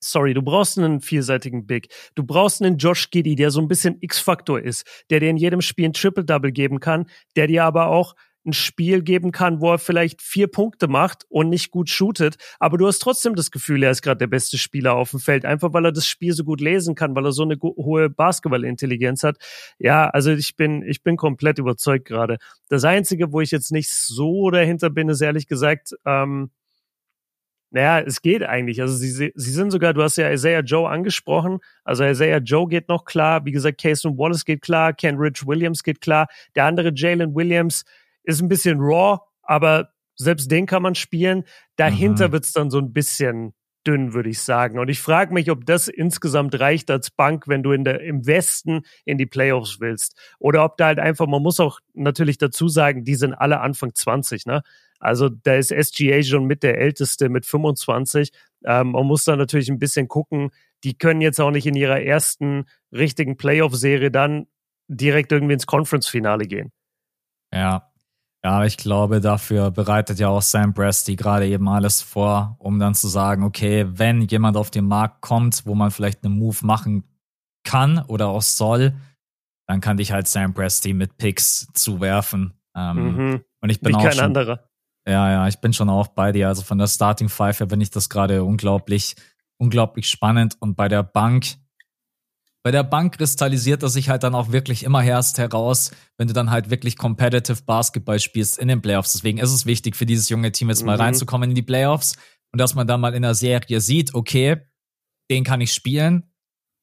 sorry, du brauchst einen vielseitigen Big. Du brauchst einen Josh Giddy, der so ein bisschen X-Faktor ist, der dir in jedem Spiel ein Triple-Double geben kann, der dir aber auch ein Spiel geben kann, wo er vielleicht vier Punkte macht und nicht gut shootet, aber du hast trotzdem das Gefühl, er ist gerade der beste Spieler auf dem Feld, einfach weil er das Spiel so gut lesen kann, weil er so eine hohe Basketballintelligenz hat. Ja, also ich bin, ich bin komplett überzeugt gerade. Das Einzige, wo ich jetzt nicht so dahinter bin, ist ehrlich gesagt, ähm, naja, es geht eigentlich. Also sie, sie sind sogar, du hast ja Isaiah Joe angesprochen. Also Isaiah Joe geht noch klar. Wie gesagt, Casey Wallace geht klar. Ken Rich Williams geht klar. Der andere Jalen Williams, ist ein bisschen raw, aber selbst den kann man spielen. Dahinter mhm. wird's dann so ein bisschen dünn, würde ich sagen. Und ich frage mich, ob das insgesamt reicht als Bank, wenn du in der, im Westen in die Playoffs willst. Oder ob da halt einfach, man muss auch natürlich dazu sagen, die sind alle Anfang 20, ne? Also da ist SGA schon mit der Älteste mit 25. Ähm, man muss da natürlich ein bisschen gucken. Die können jetzt auch nicht in ihrer ersten richtigen Playoff-Serie dann direkt irgendwie ins Conference-Finale gehen. Ja, ja, ich glaube, dafür bereitet ja auch Sam Presti gerade eben alles vor, um dann zu sagen, okay, wenn jemand auf den Markt kommt, wo man vielleicht einen Move machen kann oder auch soll, dann kann dich halt Sam Presti mit Picks zuwerfen. Ähm, mhm. Und ich bin Wie auch kein schon, anderer. Ja, ja, ich bin schon auch bei dir. Also von der Starting Five her finde ich das gerade unglaublich, unglaublich spannend. Und bei der Bank, bei der Bank kristallisiert das sich halt dann auch wirklich immer erst heraus, wenn du dann halt wirklich competitive Basketball spielst in den Playoffs. Deswegen ist es wichtig für dieses junge Team jetzt mal mhm. reinzukommen in die Playoffs und dass man dann mal in der Serie sieht, okay, den kann ich spielen,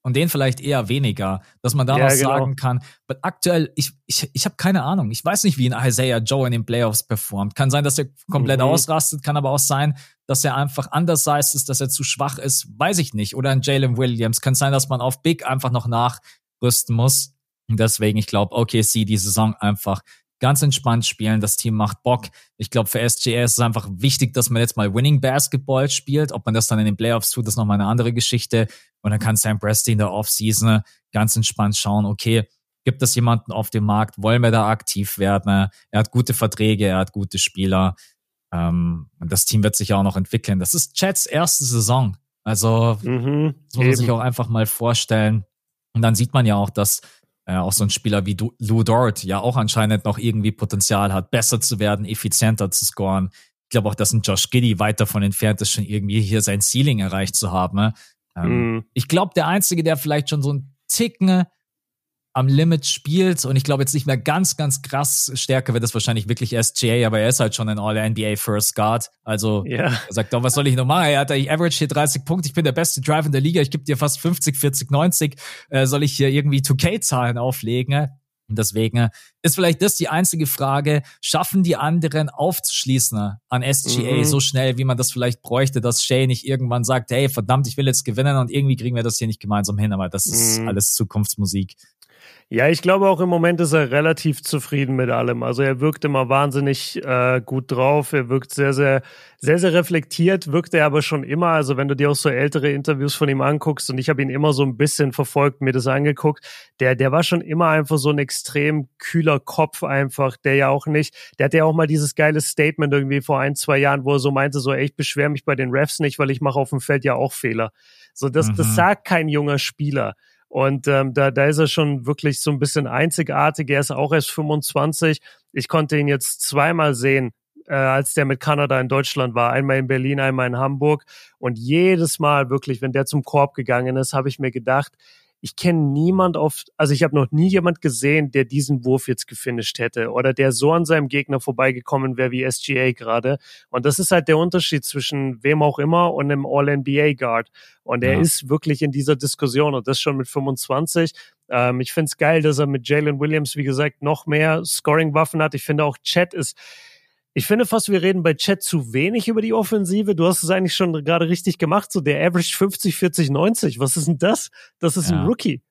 und den vielleicht eher weniger, dass man da ja, noch genau. sagen kann. Aber aktuell, ich, ich, ich habe keine Ahnung. Ich weiß nicht, wie ein Isaiah Joe in den Playoffs performt. Kann sein, dass er komplett mhm. ausrastet, kann aber auch sein, dass er einfach undersized ist, dass er zu schwach ist, weiß ich nicht. Oder ein Jalen Williams. Kann sein, dass man auf Big einfach noch nachrüsten muss. Und deswegen, ich glaube, OKC die Saison einfach ganz entspannt spielen. Das Team macht Bock. Ich glaube, für SGA ist es einfach wichtig, dass man jetzt mal Winning Basketball spielt. Ob man das dann in den Playoffs tut, ist nochmal eine andere Geschichte. Und dann kann Sam Presti in der Offseason ganz entspannt schauen, okay, gibt es jemanden auf dem Markt? Wollen wir da aktiv werden? Er hat gute Verträge, er hat gute Spieler. Ähm, und das Team wird sich ja auch noch entwickeln. Das ist Chats erste Saison. Also, mhm, das muss man sich auch einfach mal vorstellen. Und dann sieht man ja auch, dass äh, auch so ein Spieler wie du, Lou Dort ja auch anscheinend noch irgendwie Potenzial hat, besser zu werden, effizienter zu scoren. Ich glaube auch, dass ein Josh Giddy weit davon entfernt ist, schon irgendwie hier sein Ceiling erreicht zu haben. Ähm, mm. Ich glaube, der Einzige, der vielleicht schon so ein Ticken am Limit spielt und ich glaube jetzt nicht mehr ganz, ganz krass stärker wird es wahrscheinlich wirklich SGA, aber er ist halt schon ein All-NBA First Guard. Also yeah. er sagt doch, was soll ich noch machen? Er hat ich average hier 30 Punkte, ich bin der beste Drive in der Liga, ich gebe dir fast 50, 40, 90. Äh, soll ich hier irgendwie 2K-Zahlen auflegen? Und deswegen ist vielleicht das die einzige Frage, schaffen die anderen aufzuschließen an SGA mhm. so schnell, wie man das vielleicht bräuchte, dass Shay nicht irgendwann sagt, hey, verdammt, ich will jetzt gewinnen und irgendwie kriegen wir das hier nicht gemeinsam hin, aber das ist mhm. alles Zukunftsmusik. Ja, ich glaube auch im Moment ist er relativ zufrieden mit allem. Also er wirkt immer wahnsinnig äh, gut drauf. Er wirkt sehr, sehr, sehr, sehr reflektiert, wirkt er aber schon immer. Also wenn du dir auch so ältere Interviews von ihm anguckst und ich habe ihn immer so ein bisschen verfolgt, mir das angeguckt, der, der war schon immer einfach so ein extrem kühler Kopf einfach, der ja auch nicht, der hatte ja auch mal dieses geile Statement irgendwie vor ein, zwei Jahren, wo er so meinte, so, ey, ich beschwere mich bei den Refs nicht, weil ich mache auf dem Feld ja auch Fehler. So, das, mhm. das sagt kein junger Spieler. Und ähm, da, da ist er schon wirklich so ein bisschen einzigartig. Er ist auch erst 25. Ich konnte ihn jetzt zweimal sehen, äh, als der mit Kanada in Deutschland war. Einmal in Berlin, einmal in Hamburg. Und jedes Mal wirklich, wenn der zum Korb gegangen ist, habe ich mir gedacht, ich kenne niemand auf, also ich habe noch nie jemand gesehen, der diesen Wurf jetzt gefinisht hätte oder der so an seinem Gegner vorbeigekommen wäre wie SGA gerade. Und das ist halt der Unterschied zwischen wem auch immer und einem All-NBA-Guard. Und er ja. ist wirklich in dieser Diskussion und das schon mit 25. Ähm, ich finde es geil, dass er mit Jalen Williams, wie gesagt, noch mehr Scoring-Waffen hat. Ich finde auch Chat ist ich finde fast, wir reden bei Chat zu wenig über die Offensive. Du hast es eigentlich schon gerade richtig gemacht. So der Average 50, 40, 90. Was ist denn das? Das ist ja. ein Rookie.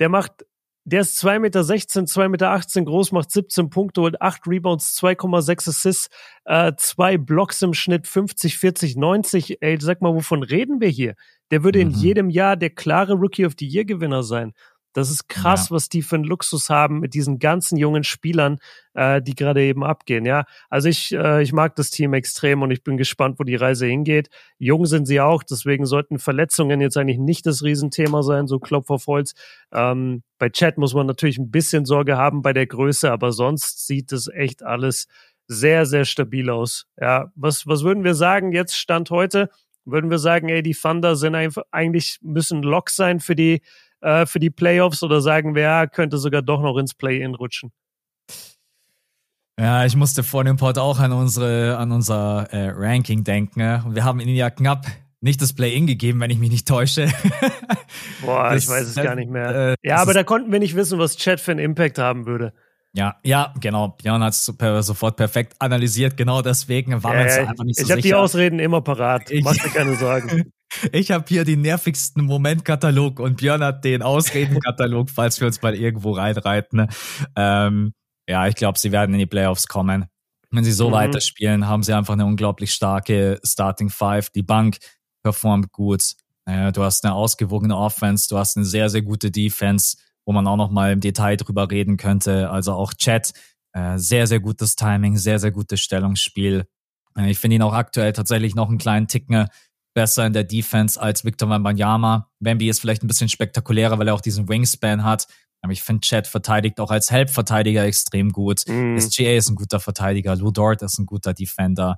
Der macht, der ist 2,16 Meter, 2,18 Meter groß, macht 17 Punkte, holt 8 Rebounds, 2,6 Assists, äh, zwei Blocks im Schnitt, 50, 40, 90. Ey, sag mal, wovon reden wir hier? Der würde mhm. in jedem Jahr der klare Rookie of the Year Gewinner sein. Das ist krass, ja. was die für einen Luxus haben mit diesen ganzen jungen Spielern, äh, die gerade eben abgehen. Ja, also ich, äh, ich mag das Team extrem und ich bin gespannt, wo die Reise hingeht. Jung sind sie auch, deswegen sollten Verletzungen jetzt eigentlich nicht das Riesenthema sein, so Klopf auf Holz. Ähm, bei Chat muss man natürlich ein bisschen Sorge haben bei der Größe, aber sonst sieht es echt alles sehr, sehr stabil aus. Ja, was, was würden wir sagen jetzt Stand heute? Würden wir sagen, ey, die Thunder sind einfach, eigentlich müssen Lock sein für die äh, für die Playoffs oder sagen wir, ja, könnte sogar doch noch ins Play-In rutschen? Ja, ich musste vor dem Pod auch an unsere, an unser äh, Ranking denken. Ne? Und wir haben ihnen ja knapp nicht das Play-In gegeben, wenn ich mich nicht täusche. Boah, das, ich weiß es gar nicht mehr. Äh, ja, aber da konnten wir nicht wissen, was Chat für einen Impact haben würde. Ja, ja, genau. Björn hat es sofort perfekt analysiert. Genau deswegen war ja, man es einfach nicht so Ich habe die Ausreden immer parat. Mach dir keine Sorgen. Ich habe hier den nervigsten Momentkatalog und Björn hat den Ausredenkatalog, falls wir uns mal irgendwo reinreiten. Ähm, ja, ich glaube, sie werden in die Playoffs kommen. Wenn sie so mhm. weiterspielen, haben sie einfach eine unglaublich starke Starting Five. Die Bank performt gut. Äh, du hast eine ausgewogene Offense, du hast eine sehr, sehr gute Defense, wo man auch noch mal im Detail drüber reden könnte. Also auch Chat, äh, sehr, sehr gutes Timing, sehr, sehr gutes Stellungsspiel. Äh, ich finde ihn auch aktuell tatsächlich noch einen kleinen Ticken besser in der Defense als Victor Wembanyama. Wemby ist vielleicht ein bisschen spektakulärer, weil er auch diesen Wingspan hat. Aber ich finde, Chad verteidigt auch als Help-Verteidiger extrem gut. Mm. SGA ist ein guter Verteidiger. Lou Dort ist ein guter Defender.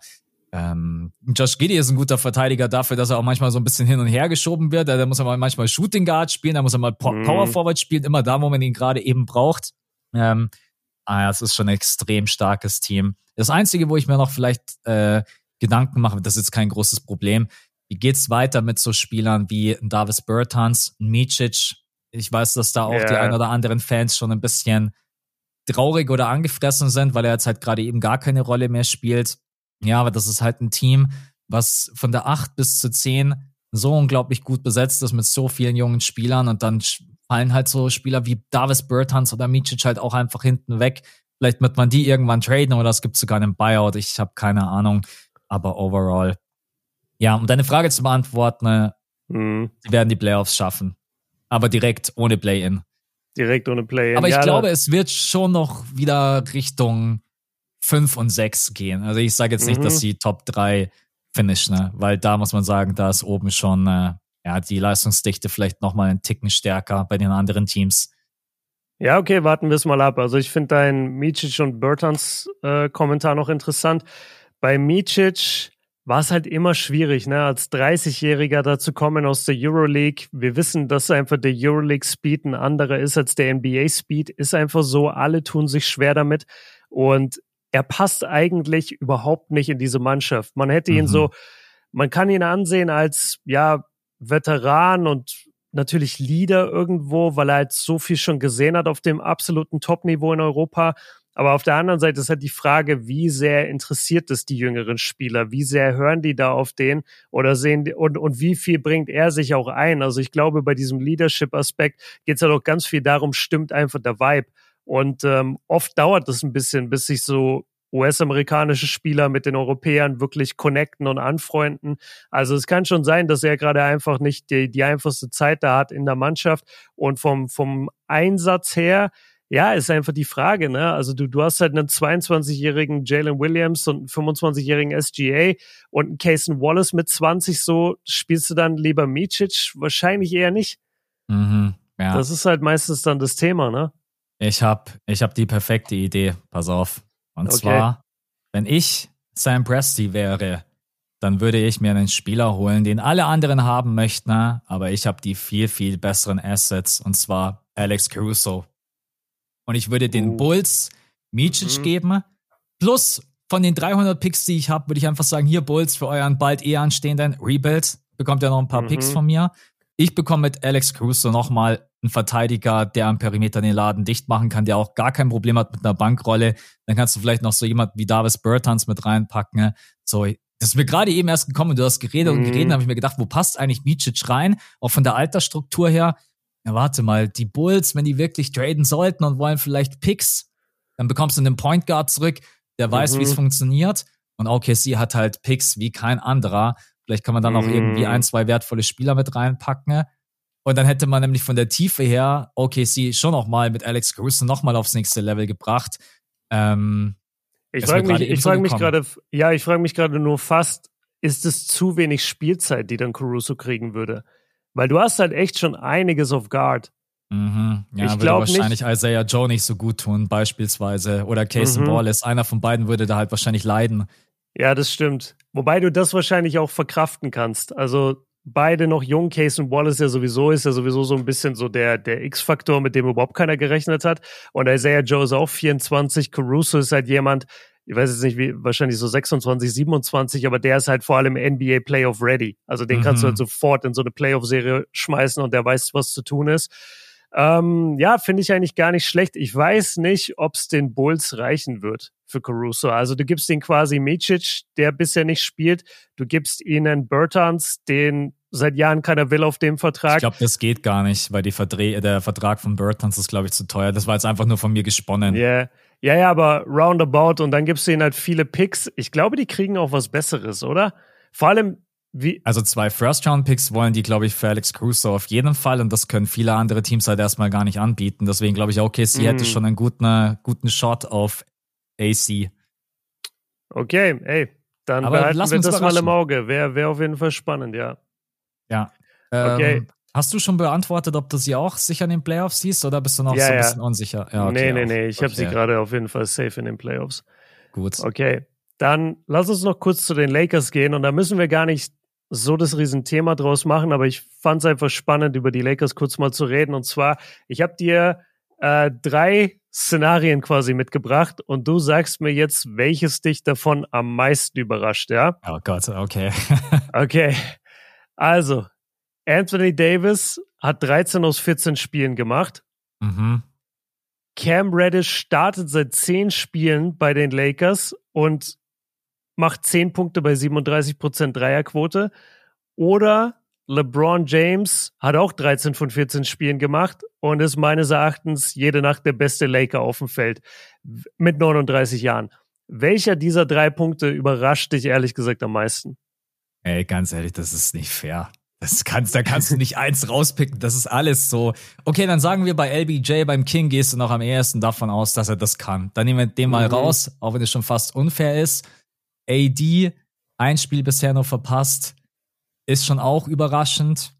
Ähm, Josh Giddy ist ein guter Verteidiger dafür, dass er auch manchmal so ein bisschen hin und her geschoben wird. Da muss er mal manchmal Shooting Guard spielen, da muss er mal mm. Power Forward spielen, immer da, wo man ihn gerade eben braucht. Ähm, ah, es ist schon ein extrem starkes Team. Das Einzige, wo ich mir noch vielleicht äh, Gedanken mache, das ist jetzt kein großes Problem, wie geht's weiter mit so Spielern wie Davis Bertans, Micic? Ich weiß, dass da auch yeah. die ein oder anderen Fans schon ein bisschen traurig oder angefressen sind, weil er jetzt halt gerade eben gar keine Rolle mehr spielt. Ja, aber das ist halt ein Team, was von der 8 bis zu 10 so unglaublich gut besetzt ist mit so vielen jungen Spielern und dann fallen halt so Spieler wie Davis Bertans oder Micic halt auch einfach hinten weg. Vielleicht wird man die irgendwann traden oder es gibt sogar einen Buyout. Ich habe keine Ahnung. Aber overall ja, um deine Frage zu beantworten, äh, mhm. sie werden die Playoffs schaffen. Aber direkt ohne Play-In. Direkt ohne Play-In. Aber ich ja, glaube, es wird schon noch wieder Richtung 5 und 6 gehen. Also ich sage jetzt nicht, mhm. dass sie Top 3 finishen, ne? weil da muss man sagen, da ist oben schon äh, ja, die Leistungsdichte vielleicht nochmal einen Ticken stärker bei den anderen Teams. Ja, okay, warten wir es mal ab. Also ich finde dein Micic und Bertans äh, Kommentar noch interessant. Bei Micic war es halt immer schwierig, ne, als 30-Jähriger da zu kommen aus der Euroleague. Wir wissen, dass einfach der Euroleague-Speed ein anderer ist als der NBA-Speed. Ist einfach so, alle tun sich schwer damit. Und er passt eigentlich überhaupt nicht in diese Mannschaft. Man hätte ihn mhm. so, man kann ihn ansehen als, ja, Veteran und natürlich Leader irgendwo, weil er halt so viel schon gesehen hat auf dem absoluten Top-Niveau in Europa. Aber auf der anderen Seite ist halt die Frage, wie sehr interessiert es die jüngeren Spieler? Wie sehr hören die da auf den oder sehen die, und, und wie viel bringt er sich auch ein? Also ich glaube, bei diesem Leadership-Aspekt geht es halt auch ganz viel darum, stimmt einfach der Vibe. Und ähm, oft dauert es ein bisschen, bis sich so US-amerikanische Spieler mit den Europäern wirklich connecten und anfreunden. Also es kann schon sein, dass er gerade einfach nicht die, die einfachste Zeit da hat in der Mannschaft und vom, vom Einsatz her ja, ist einfach die Frage, ne? Also du, du hast halt einen 22-jährigen Jalen Williams und einen 25-jährigen SGA und einen Cason Wallace mit 20 so, spielst du dann lieber Micic? Wahrscheinlich eher nicht. Mhm, ja. Das ist halt meistens dann das Thema, ne? Ich hab, ich hab die perfekte Idee, pass auf. Und okay. zwar, wenn ich Sam Presti wäre, dann würde ich mir einen Spieler holen, den alle anderen haben möchten, aber ich habe die viel, viel besseren Assets und zwar Alex Caruso. Und ich würde den uh. Bulls Micic mhm. geben, plus von den 300 Picks, die ich habe, würde ich einfach sagen, hier Bulls für euren bald eh anstehenden Rebuild, bekommt ihr noch ein paar mhm. Picks von mir. Ich bekomme mit Alex Caruso nochmal einen Verteidiger, der am Perimeter den Laden dicht machen kann, der auch gar kein Problem hat mit einer Bankrolle. Dann kannst du vielleicht noch so jemand wie Davis Bertans mit reinpacken. Ne? So, das ist mir gerade eben erst gekommen und du hast geredet mhm. und geredet, habe ich mir gedacht, wo passt eigentlich Micic rein? Auch von der Altersstruktur her. Ja, warte mal, die Bulls, wenn die wirklich traden sollten und wollen vielleicht Picks, dann bekommst du einen Point Guard zurück, der weiß, mhm. wie es funktioniert. Und OKC hat halt Picks wie kein anderer. Vielleicht kann man dann auch irgendwie mhm. ein, zwei wertvolle Spieler mit reinpacken. Und dann hätte man nämlich von der Tiefe her OKC schon noch mal mit Alex Caruso noch mal aufs nächste Level gebracht. Ähm, ich frage mich, ich frage mich gerade, ja, ich frage mich gerade nur fast, ist es zu wenig Spielzeit, die dann Caruso kriegen würde? Weil du hast halt echt schon einiges auf Guard. Mhm. Ja, ich würde wahrscheinlich nicht. Isaiah Joe nicht so gut tun, beispielsweise. Oder Casey mhm. Wallace. Einer von beiden würde da halt wahrscheinlich leiden. Ja, das stimmt. Wobei du das wahrscheinlich auch verkraften kannst. Also beide noch jung. Case und Wallace ja sowieso ist ja sowieso so ein bisschen so der, der X-Faktor, mit dem überhaupt keiner gerechnet hat. Und Isaiah Joe ist auch 24. Caruso ist halt jemand, ich weiß jetzt nicht, wie, wahrscheinlich so 26, 27, aber der ist halt vor allem NBA Playoff ready. Also den mhm. kannst du halt mhm. sofort in so eine Playoff-Serie schmeißen und der weiß, was zu tun ist. Ähm, ja, finde ich eigentlich gar nicht schlecht. Ich weiß nicht, ob es den Bulls reichen wird für Caruso. Also du gibst ihn quasi Micic, der bisher nicht spielt. Du gibst ihnen Bertans, den seit Jahren keiner will auf dem Vertrag. Ich glaube, das geht gar nicht, weil die Verdreh der Vertrag von Bertans ist, glaube ich, zu teuer. Das war jetzt einfach nur von mir gesponnen. Yeah. Ja, ja, aber roundabout und dann gibst du ihnen halt viele Picks. Ich glaube, die kriegen auch was Besseres, oder? Vor allem, wie also zwei First-Round-Picks wollen die, glaube ich, für Alex Crusoe auf jeden Fall und das können viele andere Teams halt erstmal gar nicht anbieten. Deswegen glaube ich, okay, sie mm. hätte schon einen guten, guten Shot auf AC. Okay, ey, dann Aber behalten wir das mal im Auge. Wäre wär auf jeden Fall spannend, ja. Ja. Okay. Hast du schon beantwortet, ob du sie auch sicher in den Playoffs siehst oder bist du noch ja, so ein bisschen unsicher? Ja, okay, nee, nee, nee. Ich okay. habe sie gerade auf jeden Fall safe in den Playoffs. Gut. Okay. Dann lass uns noch kurz zu den Lakers gehen und da müssen wir gar nicht so das Riesenthema draus machen, aber ich fand es einfach spannend, über die Lakers kurz mal zu reden. Und zwar, ich habe dir äh, drei Szenarien quasi mitgebracht und du sagst mir jetzt, welches dich davon am meisten überrascht, ja? Oh Gott, okay. okay. Also, Anthony Davis hat 13 aus 14 Spielen gemacht. Mhm. Cam Reddish startet seit 10 Spielen bei den Lakers und macht 10 Punkte bei 37% Dreierquote. Oder LeBron James hat auch 13 von 14 Spielen gemacht und ist meines Erachtens jede Nacht der beste Laker auf dem Feld mit 39 Jahren. Welcher dieser drei Punkte überrascht dich ehrlich gesagt am meisten? Ey, ganz ehrlich, das ist nicht fair. Das kannst, da kannst du nicht eins rauspicken. Das ist alles so. Okay, dann sagen wir bei LBJ, beim King gehst du noch am ehesten davon aus, dass er das kann. Dann nehmen wir den mal mhm. raus, auch wenn es schon fast unfair ist. AD, ein Spiel bisher noch verpasst, ist schon auch überraschend.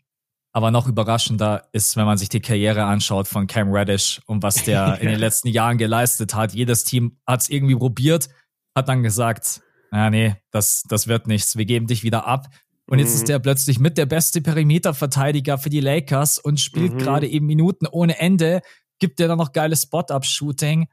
Aber noch überraschender ist, wenn man sich die Karriere anschaut von Cam Reddish und was der in den letzten Jahren geleistet hat. Jedes Team hat es irgendwie probiert, hat dann gesagt, na nee, das, das wird nichts. Wir geben dich wieder ab. Und jetzt ist mhm. der plötzlich mit der beste Perimeterverteidiger für die Lakers und spielt mhm. gerade eben Minuten ohne Ende. Gibt der dann noch geiles Spot-Up-Shooting.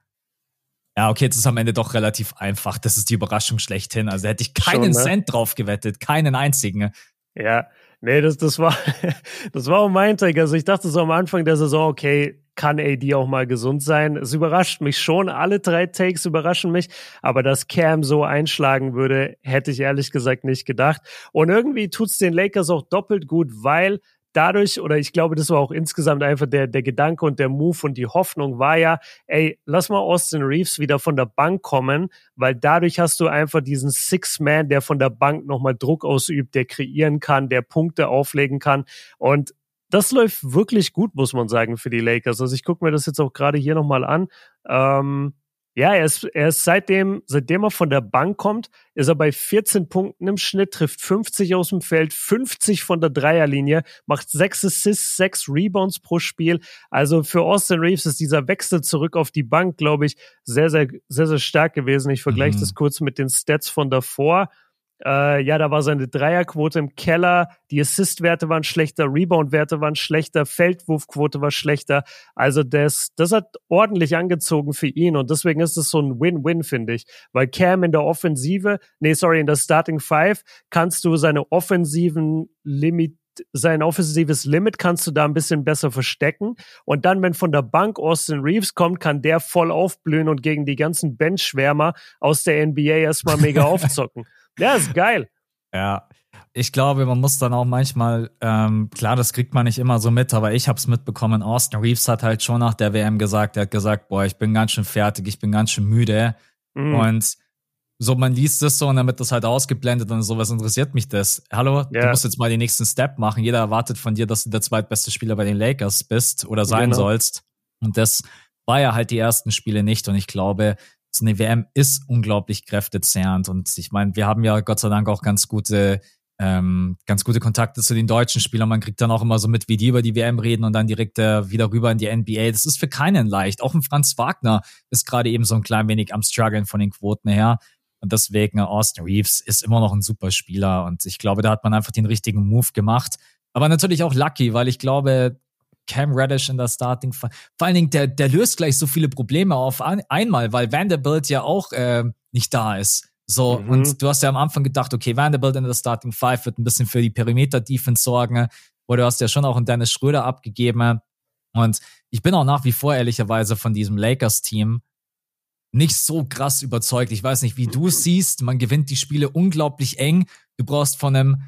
Ja, okay, jetzt ist am Ende doch relativ einfach. Das ist die Überraschung schlechthin. Also hätte ich keinen Schon, ne? Cent drauf gewettet, keinen einzigen. Ja, nee, das, das war, das war auch mein Take. Also ich dachte so am Anfang der Saison, okay, kann AD auch mal gesund sein? Es überrascht mich schon. Alle drei Takes überraschen mich. Aber dass Cam so einschlagen würde, hätte ich ehrlich gesagt nicht gedacht. Und irgendwie tut's den Lakers auch doppelt gut, weil dadurch, oder ich glaube, das war auch insgesamt einfach der, der Gedanke und der Move und die Hoffnung war ja, ey, lass mal Austin Reeves wieder von der Bank kommen, weil dadurch hast du einfach diesen Six-Man, der von der Bank nochmal Druck ausübt, der kreieren kann, der Punkte auflegen kann. Und das läuft wirklich gut, muss man sagen, für die Lakers. Also ich gucke mir das jetzt auch gerade hier nochmal an. Ähm, ja, er ist, er ist seitdem, seitdem er von der Bank kommt, ist er bei 14 Punkten im Schnitt, trifft 50 aus dem Feld, 50 von der Dreierlinie, macht 6 Assists, 6 Rebounds pro Spiel. Also für Austin Reeves ist dieser Wechsel zurück auf die Bank, glaube ich, sehr, sehr, sehr, sehr stark gewesen. Ich vergleiche mhm. das kurz mit den Stats von davor. Äh, ja, da war seine Dreierquote im Keller, die Assist-Werte waren schlechter, Rebound-Werte waren schlechter, Feldwurfquote war schlechter. Also das, das hat ordentlich angezogen für ihn und deswegen ist es so ein Win-Win, finde ich. Weil Cam in der Offensive, nee, sorry, in der Starting Five kannst du seine offensiven Limit sein offensives Limit kannst du da ein bisschen besser verstecken. Und dann, wenn von der Bank Austin Reeves kommt, kann der voll aufblühen und gegen die ganzen Benchschwärmer aus der NBA erstmal mega aufzocken. Ja, ist geil. Ja, ich glaube, man muss dann auch manchmal, ähm, klar, das kriegt man nicht immer so mit, aber ich habe es mitbekommen. Austin Reeves hat halt schon nach der WM gesagt, er hat gesagt, boah, ich bin ganz schön fertig, ich bin ganz schön müde. Mhm. Und so, man liest das so und dann wird das halt ausgeblendet und so, was interessiert mich das? Hallo, ja. du musst jetzt mal den nächsten Step machen. Jeder erwartet von dir, dass du der zweitbeste Spieler bei den Lakers bist oder sein genau. sollst. Und das war ja halt die ersten Spiele nicht. Und ich glaube, so eine WM ist unglaublich kräftezehrend. Und ich meine, wir haben ja Gott sei Dank auch ganz gute, ähm, ganz gute Kontakte zu den deutschen Spielern. Man kriegt dann auch immer so mit, wie die über die WM reden und dann direkt äh, wieder rüber in die NBA. Das ist für keinen leicht. Auch ein Franz Wagner ist gerade eben so ein klein wenig am struggeln von den Quoten her. Und deswegen Austin Reeves ist immer noch ein super Spieler. Und ich glaube, da hat man einfach den richtigen Move gemacht. Aber natürlich auch lucky, weil ich glaube, Cam Reddish in der Starting. Vor allen Dingen, der, der löst gleich so viele Probleme auf ein, einmal, weil Vanderbilt ja auch äh, nicht da ist. So, mhm. und du hast ja am Anfang gedacht, okay, Vanderbilt in der Starting Five wird ein bisschen für die Perimeter-Defense sorgen. Oder du hast ja schon auch einen Dennis Schröder abgegeben. Und ich bin auch nach wie vor ehrlicherweise von diesem Lakers-Team nicht so krass überzeugt. Ich weiß nicht, wie du es siehst. Man gewinnt die Spiele unglaublich eng. Du brauchst von einem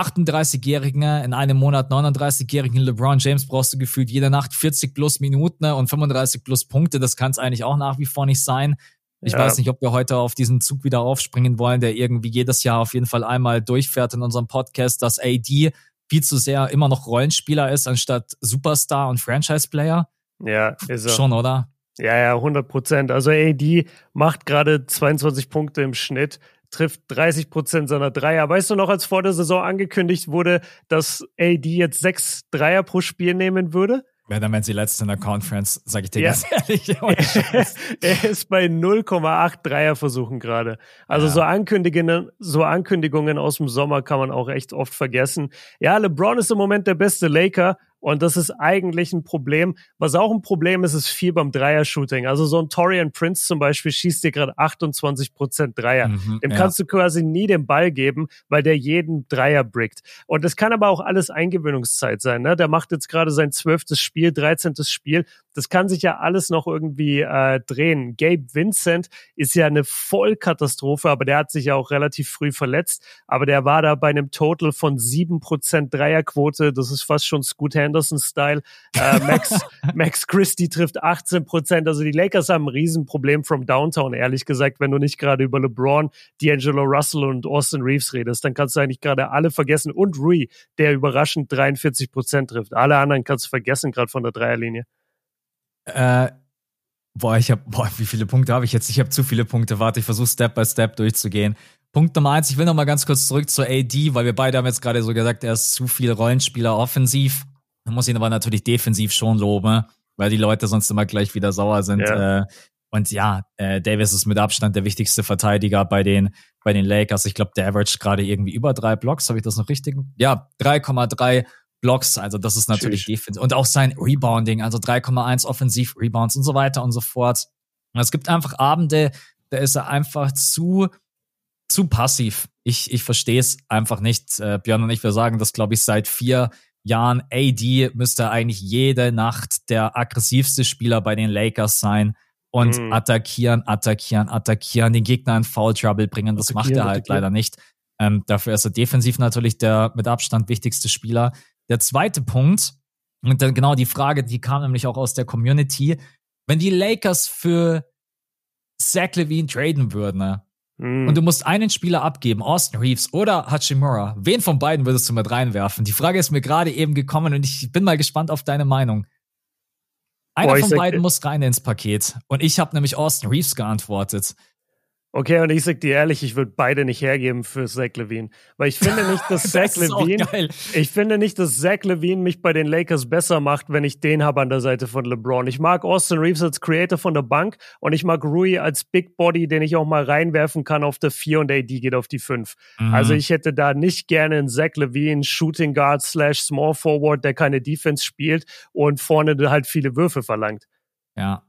38-Jährigen, in einem Monat 39-Jährigen LeBron James brauchst du gefühlt jede Nacht 40 plus Minuten und 35 plus Punkte. Das kann es eigentlich auch nach wie vor nicht sein. Ich ja. weiß nicht, ob wir heute auf diesen Zug wieder aufspringen wollen, der irgendwie jedes Jahr auf jeden Fall einmal durchfährt in unserem Podcast, dass AD viel zu sehr immer noch Rollenspieler ist, anstatt Superstar und Franchise-Player. Ja, ist er. Schon, oder? Ja, ja, 100 Prozent. Also AD macht gerade 22 Punkte im Schnitt trifft 30 Prozent seiner Dreier. Weißt du noch, als vor der Saison angekündigt wurde, dass AD jetzt sechs Dreier pro Spiel nehmen würde? Ja, dann wären sie letzte in der Conference, sag ich dir ja. ganz ehrlich. er ist bei 0,8 Dreier versuchen gerade. Also ja. so Ankündigungen, so Ankündigungen aus dem Sommer kann man auch echt oft vergessen. Ja, LeBron ist im Moment der beste Laker, und das ist eigentlich ein Problem. Was auch ein Problem ist, ist viel beim Dreier-Shooting. Also so ein Torian Prince zum Beispiel schießt dir gerade 28 Prozent Dreier. Mhm, Dem ja. kannst du quasi nie den Ball geben, weil der jeden Dreier brickt. Und das kann aber auch alles Eingewöhnungszeit sein. Ne? Der macht jetzt gerade sein zwölftes Spiel, dreizehntes Spiel. Das kann sich ja alles noch irgendwie äh, drehen. Gabe Vincent ist ja eine Vollkatastrophe, aber der hat sich ja auch relativ früh verletzt. Aber der war da bei einem Total von sieben Prozent Dreierquote. Das ist fast schon Scoot Anderson-Style. Äh, Max, Max Christie trifft 18 Prozent. Also die Lakers haben ein Riesenproblem from Downtown, ehrlich gesagt. Wenn du nicht gerade über LeBron, D'Angelo Russell und Austin Reeves redest, dann kannst du eigentlich gerade alle vergessen. Und Rui, der überraschend 43 Prozent trifft. Alle anderen kannst du vergessen, gerade von der Dreierlinie. Äh, boah, ich habe, boah, wie viele Punkte habe ich jetzt? Ich habe zu viele Punkte. Warte, ich versuche Step by Step durchzugehen. Punkt Nummer eins, ich will noch mal ganz kurz zurück zur AD, weil wir beide haben jetzt gerade so gesagt, er ist zu viel Rollenspieler offensiv. Man muss ihn aber natürlich defensiv schon loben, weil die Leute sonst immer gleich wieder sauer sind. Ja. Äh, und ja, äh, Davis ist mit Abstand der wichtigste Verteidiger bei den, bei den Lakers. Ich glaube, der average gerade irgendwie über drei Blocks. Habe ich das noch richtig? Ja, 3,3 Blocks. Also das ist natürlich defensiv. Und auch sein Rebounding, also 3,1 Offensiv-Rebounds und so weiter und so fort. Und es gibt einfach Abende, da ist er einfach zu, zu passiv. Ich, ich verstehe es einfach nicht. Äh, Björn und ich, wir sagen das, glaube ich, seit vier Jahren. AD müsste eigentlich jede Nacht der aggressivste Spieler bei den Lakers sein und mhm. attackieren, attackieren, attackieren, den Gegner in Foul Trouble bringen. Das macht er halt leider nicht. Ähm, dafür ist er defensiv natürlich der mit Abstand wichtigste Spieler. Der zweite Punkt, und dann genau die Frage, die kam nämlich auch aus der Community, wenn die Lakers für Zach Levine traden würden, ne? Und du musst einen Spieler abgeben, Austin Reeves oder Hachimura. Wen von beiden würdest du mit reinwerfen? Die Frage ist mir gerade eben gekommen und ich bin mal gespannt auf deine Meinung. Einer Boah, von beiden muss rein ins Paket. Und ich habe nämlich Austin Reeves geantwortet. Okay, und ich sag dir ehrlich, ich würde beide nicht hergeben für Zach Levine. Weil ich finde nicht, dass Zach Levine, ich finde nicht, dass Zach Levine mich bei den Lakers besser macht, wenn ich den habe an der Seite von LeBron. Ich mag Austin Reeves als Creator von der Bank und ich mag Rui als Big Body, den ich auch mal reinwerfen kann auf der 4 und AD geht auf die 5. Mhm. Also ich hätte da nicht gerne einen Zach Levine Shooting Guard slash Small Forward, der keine Defense spielt und vorne halt viele Würfe verlangt. Ja,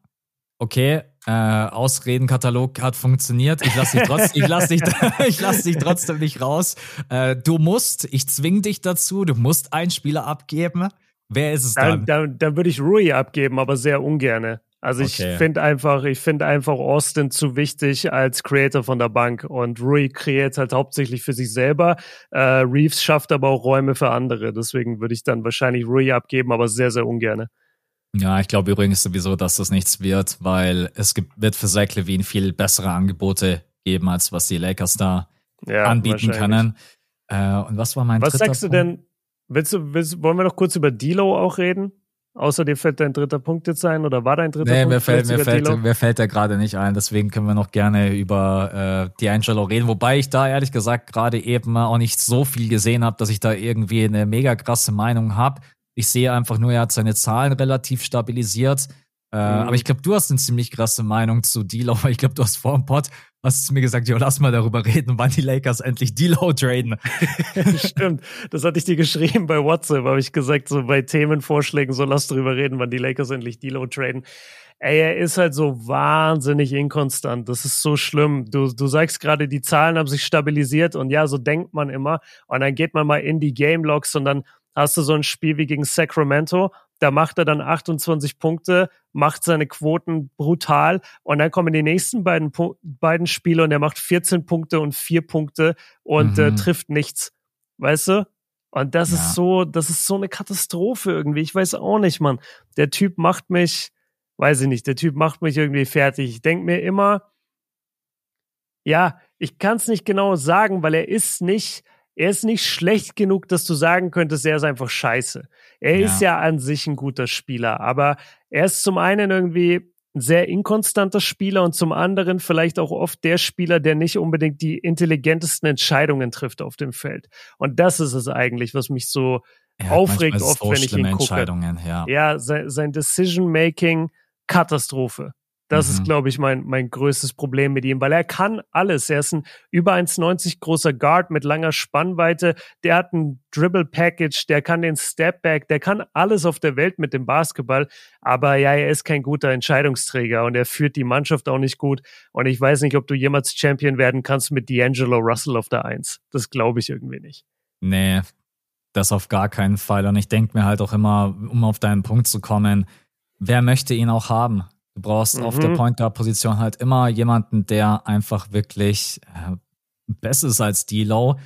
okay, äh, Ausredenkatalog hat funktioniert. Ich lasse dich, trotz, ich lass dich, ich lass dich trotzdem nicht raus. Äh, du musst, ich zwing dich dazu, du musst einen Spieler abgeben. Wer ist es dann? Dann, dann, dann würde ich Rui abgeben, aber sehr ungerne. Also ich okay. finde einfach, ich finde einfach Austin zu wichtig als Creator von der Bank und Rui kreiert halt hauptsächlich für sich selber. Äh, Reeves schafft aber auch Räume für andere. Deswegen würde ich dann wahrscheinlich Rui abgeben, aber sehr, sehr ungerne. Ja, ich glaube übrigens sowieso, dass das nichts wird, weil es gibt, wird für Zach Levine viel bessere Angebote geben, als was die Lakers da ja, anbieten können. Äh, und was war mein Was sagst Punkt? du denn? Willst du, willst, wollen wir noch kurz über Dilo auch reden? Außer dir fällt dein dritter Punkt jetzt ein oder war dein dritter nee, Punkt? Mir fällt, mir, fällt, mir fällt der gerade nicht ein, deswegen können wir noch gerne über äh, D'Angelo reden. Wobei ich da ehrlich gesagt gerade eben auch nicht so viel gesehen habe, dass ich da irgendwie eine mega krasse Meinung habe. Ich sehe einfach nur, er hat seine Zahlen relativ stabilisiert. Äh, mhm. Aber ich glaube, du hast eine ziemlich krasse Meinung zu D-Low. Ich glaube, du hast vor dem Pod hast du mir gesagt, jo, lass mal darüber reden, wann die Lakers endlich D-Low traden. Stimmt. Das hatte ich dir geschrieben bei WhatsApp. Habe ich gesagt, so bei Themenvorschlägen, so lass darüber reden, wann die Lakers endlich D-Low traden. Ey, er ist halt so wahnsinnig inkonstant. Das ist so schlimm. Du, du sagst gerade, die Zahlen haben sich stabilisiert und ja, so denkt man immer. Und dann geht man mal in die Game Logs und dann hast du so ein Spiel wie gegen Sacramento, da macht er dann 28 Punkte, macht seine Quoten brutal und dann kommen die nächsten beiden, beiden Spiele und er macht 14 Punkte und 4 Punkte und äh, mhm. äh, trifft nichts. Weißt du? Und das ja. ist so, das ist so eine Katastrophe irgendwie. Ich weiß auch nicht, Mann. Der Typ macht mich, weiß ich nicht, der Typ macht mich irgendwie fertig. Ich denke mir immer, ja, ich kann es nicht genau sagen, weil er ist nicht, er ist nicht schlecht genug, dass du sagen könntest, er ist einfach scheiße. Er ja. ist ja an sich ein guter Spieler, aber er ist zum einen irgendwie ein sehr inkonstanter Spieler und zum anderen vielleicht auch oft der Spieler, der nicht unbedingt die intelligentesten Entscheidungen trifft auf dem Feld. Und das ist es eigentlich, was mich so aufregt oft, wenn ich ihn gucke. Ja, ja sein, sein Decision-Making Katastrophe. Das mhm. ist, glaube ich, mein, mein größtes Problem mit ihm, weil er kann alles. Er ist ein über 1,90 großer Guard mit langer Spannweite. Der hat ein Dribble Package, der kann den Step Back, der kann alles auf der Welt mit dem Basketball. Aber ja, er ist kein guter Entscheidungsträger und er führt die Mannschaft auch nicht gut. Und ich weiß nicht, ob du jemals Champion werden kannst mit D'Angelo Russell auf der Eins. Das glaube ich irgendwie nicht. Nee, das auf gar keinen Fall. Und ich denke mir halt auch immer, um auf deinen Punkt zu kommen, wer möchte ihn auch haben? Du brauchst mhm. auf der mhm. Point Guard Position halt immer jemanden, der einfach wirklich äh, besser ist als D-Low.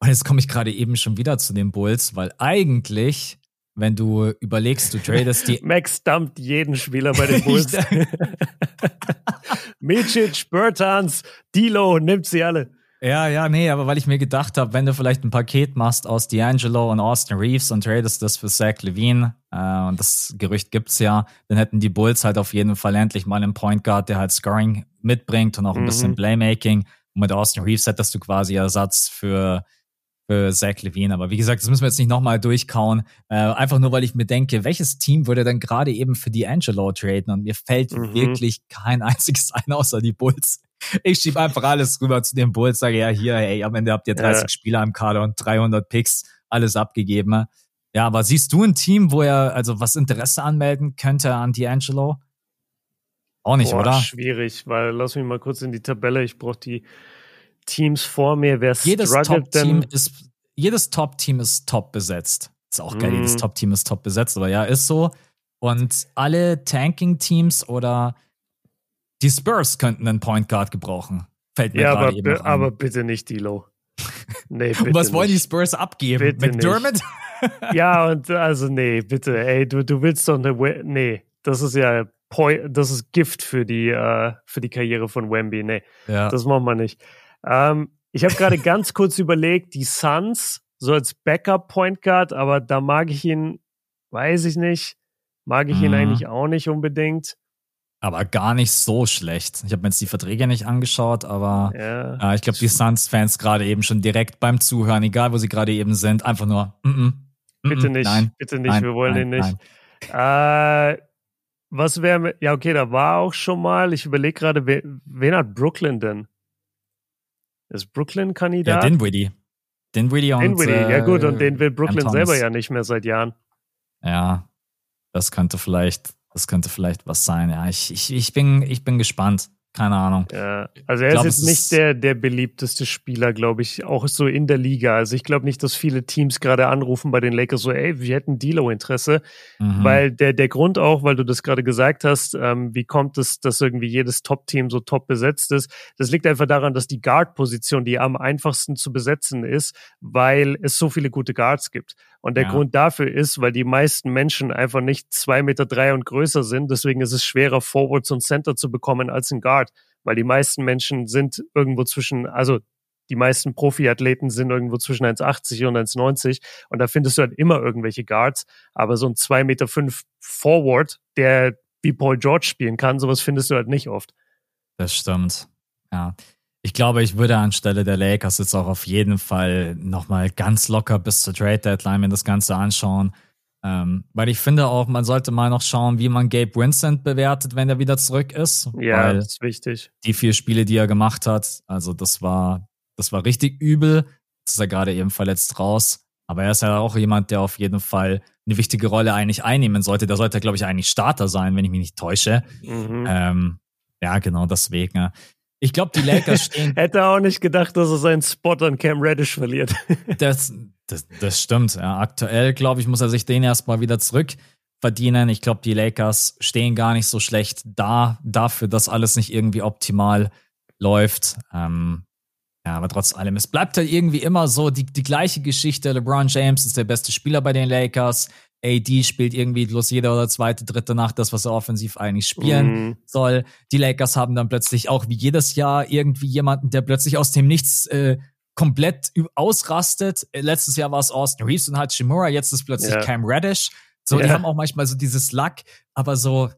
Und jetzt komme ich gerade eben schon wieder zu den Bulls, weil eigentlich, wenn du überlegst, du tradest die. Max dumpt jeden Spieler bei den Bulls. Micic, Bertans, D-Low, nimmt sie alle. Ja, ja, nee, aber weil ich mir gedacht habe, wenn du vielleicht ein Paket machst aus D'Angelo und Austin Reeves und tradest das für Zach Levine, äh, und das Gerücht gibt's ja, dann hätten die Bulls halt auf jeden Fall endlich mal einen Point Guard, der halt Scoring mitbringt und auch ein mhm. bisschen Playmaking. Und mit Austin Reeves hättest du quasi Ersatz für für Zach Levine. Aber wie gesagt, das müssen wir jetzt nicht nochmal durchkauen. Äh, einfach nur, weil ich mir denke, welches Team würde denn gerade eben für D'Angelo traden? Und mir fällt mhm. wirklich kein einziges ein, außer die Bulls. Ich schiebe einfach alles rüber zu den Bulls, sage ja hier, hey, am Ende habt ihr 30 ja. Spieler im Kader und 300 Picks, alles abgegeben. Ja, aber siehst du ein Team, wo er also was Interesse anmelden könnte an D'Angelo? Auch nicht, Boah, oder? Schwierig, weil lass mich mal kurz in die Tabelle. Ich brauche die Teams vor mir. Wer jedes Top-Team ist jedes Top-Team ist top besetzt. Ist auch geil, mm. jedes mhm. Top-Team ist top besetzt, aber ja, ist so. Und alle Tanking-Teams oder die Spurs könnten einen Point Guard gebrauchen. Fällt mir ja, gerade eben an. aber bitte nicht Dilo. Nee, bitte und was wollen die Spurs abgeben? Bitte McDermott? ja, und also nee, bitte, ey, du, du willst doch eine, nee, das ist ja, das ist Gift für die, äh, für die Karriere von Wemby, nee, ja. das machen wir nicht. Ähm, ich habe gerade ganz kurz überlegt, die Suns so als Backup Point Guard, aber da mag ich ihn, weiß ich nicht, mag ich mhm. ihn eigentlich auch nicht unbedingt. Aber gar nicht so schlecht. Ich habe mir jetzt die Verträge nicht angeschaut, aber ja. äh, ich glaube, die Suns-Fans gerade eben schon direkt beim Zuhören, egal wo sie gerade eben sind, einfach nur, mm -mm, mm bitte nicht, nein, bitte nicht, nein, wir wollen nein, den nicht. Äh, was wäre, ja, okay, da war auch schon mal, ich überlege gerade, wen, wen hat Brooklyn denn? Ist Brooklyn Kandidat? Ja, Dinwiddie. Dinwiddie und Dinwiddie, äh, ja gut, und den will Brooklyn selber ja nicht mehr seit Jahren. Ja, das könnte vielleicht, das könnte vielleicht was sein. Ja, ich, ich, ich bin, ich bin gespannt. Keine Ahnung. Ja, also er glaub, ist jetzt nicht der, der beliebteste Spieler, glaube ich, auch so in der Liga. Also ich glaube nicht, dass viele Teams gerade anrufen bei den Lakers so, ey, wir hätten Dilo-Interesse. Mhm. Weil der, der Grund auch, weil du das gerade gesagt hast, ähm, wie kommt es, dass irgendwie jedes Top-Team so top besetzt ist? Das liegt einfach daran, dass die Guard-Position die am einfachsten zu besetzen ist, weil es so viele gute Guards gibt. Und der ja. Grund dafür ist, weil die meisten Menschen einfach nicht zwei Meter drei und größer sind. Deswegen ist es schwerer, Forwards und Center zu bekommen als ein Guard. Weil die meisten Menschen sind irgendwo zwischen, also die meisten Profiathleten sind irgendwo zwischen 1,80 und 1,90 und da findest du halt immer irgendwelche Guards. Aber so ein zwei Meter fünf Forward, der wie Paul George spielen kann, sowas findest du halt nicht oft. Das stimmt. Ja. Ich glaube, ich würde anstelle der Lakers jetzt auch auf jeden Fall nochmal ganz locker bis zur Trade Deadline mir das Ganze anschauen. Ähm, weil ich finde auch, man sollte mal noch schauen, wie man Gabe Vincent bewertet, wenn er wieder zurück ist. Ja, das ist wichtig. Die vier Spiele, die er gemacht hat, also das war, das war richtig übel. Jetzt ist er gerade eben verletzt raus. Aber er ist ja auch jemand, der auf jeden Fall eine wichtige Rolle eigentlich einnehmen sollte. Der sollte, glaube ich, eigentlich Starter sein, wenn ich mich nicht täusche. Mhm. Ähm, ja, genau deswegen. Ich glaube, die Lakers stehen. Hätte auch nicht gedacht, dass er seinen Spot an Cam Reddish verliert. das, das, das stimmt. Ja, aktuell, glaube ich, muss er sich den erstmal wieder zurück verdienen. Ich glaube, die Lakers stehen gar nicht so schlecht da, dafür, dass alles nicht irgendwie optimal läuft. Ähm, ja, aber trotz allem, es bleibt halt irgendwie immer so die, die gleiche Geschichte. LeBron James ist der beste Spieler bei den Lakers. AD spielt irgendwie bloß jede oder zweite, dritte Nacht das, was er offensiv eigentlich spielen mhm. soll. Die Lakers haben dann plötzlich auch wie jedes Jahr irgendwie jemanden, der plötzlich aus dem Nichts äh, komplett ausrastet. Letztes Jahr war es Austin Reeves und Hachimura, jetzt ist plötzlich ja. Cam Reddish. So, ja. die haben auch manchmal so dieses Luck, aber so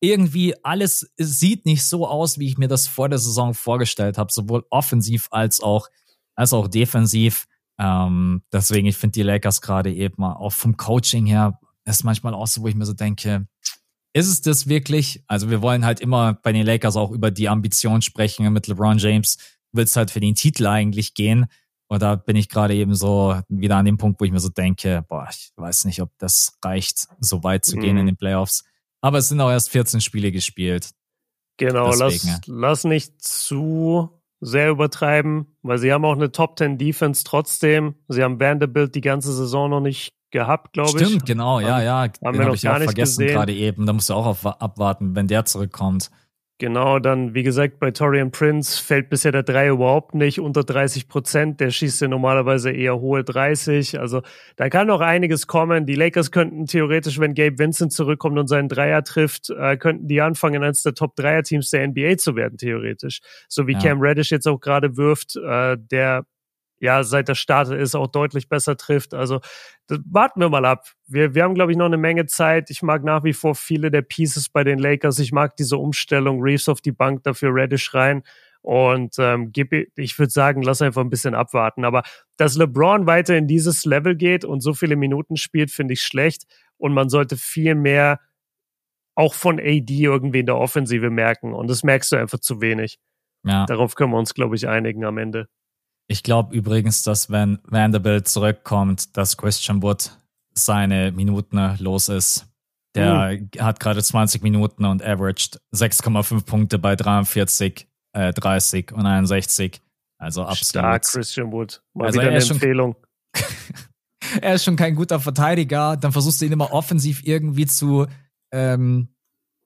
irgendwie alles sieht nicht so aus, wie ich mir das vor der Saison vorgestellt habe, sowohl offensiv als auch als auch defensiv. Ähm, deswegen, ich finde die Lakers gerade eben auch vom Coaching her ist manchmal auch so, wo ich mir so denke, ist es das wirklich? Also wir wollen halt immer bei den Lakers auch über die Ambition sprechen. Mit LeBron James will es halt für den Titel eigentlich gehen. Oder bin ich gerade eben so wieder an dem Punkt, wo ich mir so denke, boah, ich weiß nicht, ob das reicht, so weit zu mhm. gehen in den Playoffs. Aber es sind auch erst 14 Spiele gespielt. Genau, lass, lass nicht zu sehr übertreiben, weil sie haben auch eine Top 10 Defense trotzdem. Sie haben Vanderbilt die ganze Saison noch nicht gehabt, glaube ich. Stimmt, genau, ja, ja. Haben Den habe ich auch vergessen gerade eben. Da musst du auch auf, abwarten, wenn der zurückkommt. Genau, dann wie gesagt, bei Torian Prince fällt bisher der Dreier überhaupt nicht unter 30 Prozent. Der schießt ja normalerweise eher hohe 30. Also da kann noch einiges kommen. Die Lakers könnten theoretisch, wenn Gabe Vincent zurückkommt und seinen Dreier trifft, äh, könnten die anfangen, eines der Top Dreier Teams der NBA zu werden, theoretisch. So wie ja. Cam Reddish jetzt auch gerade wirft, äh, der ja, seit der Start ist, auch deutlich besser trifft. Also warten wir mal ab. Wir, wir haben, glaube ich, noch eine Menge Zeit. Ich mag nach wie vor viele der Pieces bei den Lakers. Ich mag diese Umstellung, Reeves auf die Bank, dafür Reddish rein. Und ähm, ich würde sagen, lass einfach ein bisschen abwarten. Aber dass LeBron weiter in dieses Level geht und so viele Minuten spielt, finde ich schlecht. Und man sollte viel mehr auch von AD irgendwie in der Offensive merken. Und das merkst du einfach zu wenig. Ja. Darauf können wir uns, glaube ich, einigen am Ende. Ich glaube übrigens, dass wenn Vanderbilt zurückkommt, dass Christian Wood seine Minuten los ist. Der mhm. hat gerade 20 Minuten und averaged 6,5 Punkte bei 43, äh, 30 und 61. Also absolut. Stark, Christian Wood. Mal also wieder eine Empfehlung. er ist schon kein guter Verteidiger. Dann versuchst du ihn immer offensiv irgendwie zu ähm,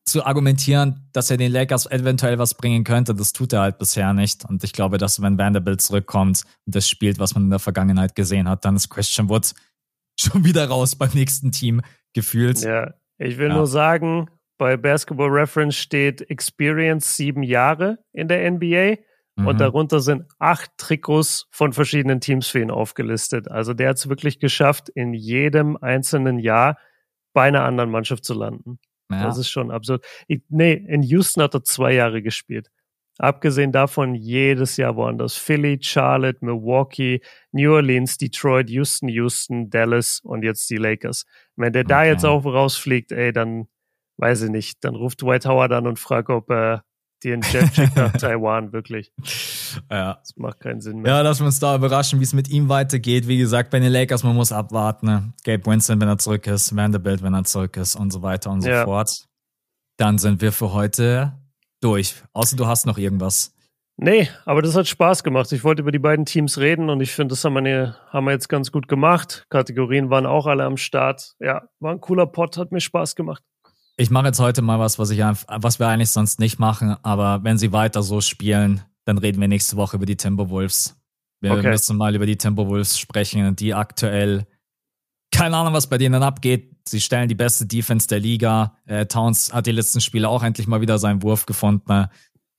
zu argumentieren, dass er den Lakers eventuell was bringen könnte, das tut er halt bisher nicht. Und ich glaube, dass wenn Vanderbilt zurückkommt und das spielt, was man in der Vergangenheit gesehen hat, dann ist Christian Wood schon wieder raus beim nächsten Team gefühlt. Ja, ich will ja. nur sagen, bei Basketball Reference steht Experience sieben Jahre in der NBA. Mhm. Und darunter sind acht Trikots von verschiedenen Teams für ihn aufgelistet. Also der hat es wirklich geschafft, in jedem einzelnen Jahr bei einer anderen Mannschaft zu landen. Ja. Das ist schon absurd. Ich, nee, in Houston hat er zwei Jahre gespielt. Abgesehen davon jedes Jahr woanders. Philly, Charlotte, Milwaukee, New Orleans, Detroit, Houston, Houston, Dallas und jetzt die Lakers. Wenn der okay. da jetzt auch rausfliegt, ey, dann weiß ich nicht. Dann ruft Dwight Howard an und fragt, ob er einen Jet schickt nach Taiwan, wirklich. Ja. Das macht keinen Sinn mehr. Ja, lassen wir uns da überraschen, wie es mit ihm weitergeht. Wie gesagt, bei den Lakers, man muss abwarten. Ne? Gabe Winston, wenn er zurück ist, Vanderbilt, wenn er zurück ist und so weiter und so ja. fort. Dann sind wir für heute durch. Außer du hast noch irgendwas. Nee, aber das hat Spaß gemacht. Ich wollte über die beiden Teams reden und ich finde, das haben wir, haben wir jetzt ganz gut gemacht. Kategorien waren auch alle am Start. Ja, war ein cooler Pot, hat mir Spaß gemacht. Ich mache jetzt heute mal was, was ich was wir eigentlich sonst nicht machen, aber wenn sie weiter so spielen, dann reden wir nächste Woche über die Timberwolves. Wir okay. müssen mal über die Timberwolves sprechen, die aktuell keine Ahnung, was bei denen abgeht. Sie stellen die beste Defense der Liga. Äh, Towns hat die letzten Spiele auch endlich mal wieder seinen Wurf gefunden.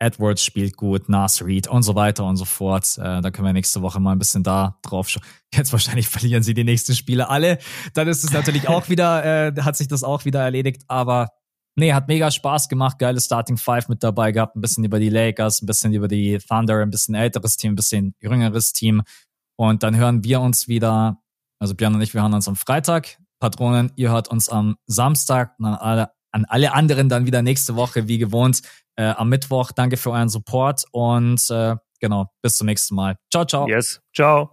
Edwards spielt gut, Nas Reed und so weiter und so fort. Äh, da können wir nächste Woche mal ein bisschen da drauf schauen. Jetzt wahrscheinlich verlieren sie die nächsten Spiele alle. Dann ist es natürlich auch wieder, äh, hat sich das auch wieder erledigt. Aber nee, hat mega Spaß gemacht. Geile Starting Five mit dabei gehabt. Ein bisschen über die Lakers, ein bisschen über die Thunder, ein bisschen älteres Team, ein bisschen jüngeres Team. Und dann hören wir uns wieder, also Björn und ich, wir hören uns am Freitag. Patronen, ihr hört uns am Samstag. An alle, an alle anderen dann wieder nächste Woche, wie gewohnt äh, am Mittwoch. Danke für euren Support und äh, genau, bis zum nächsten Mal. Ciao, ciao. Yes, ciao.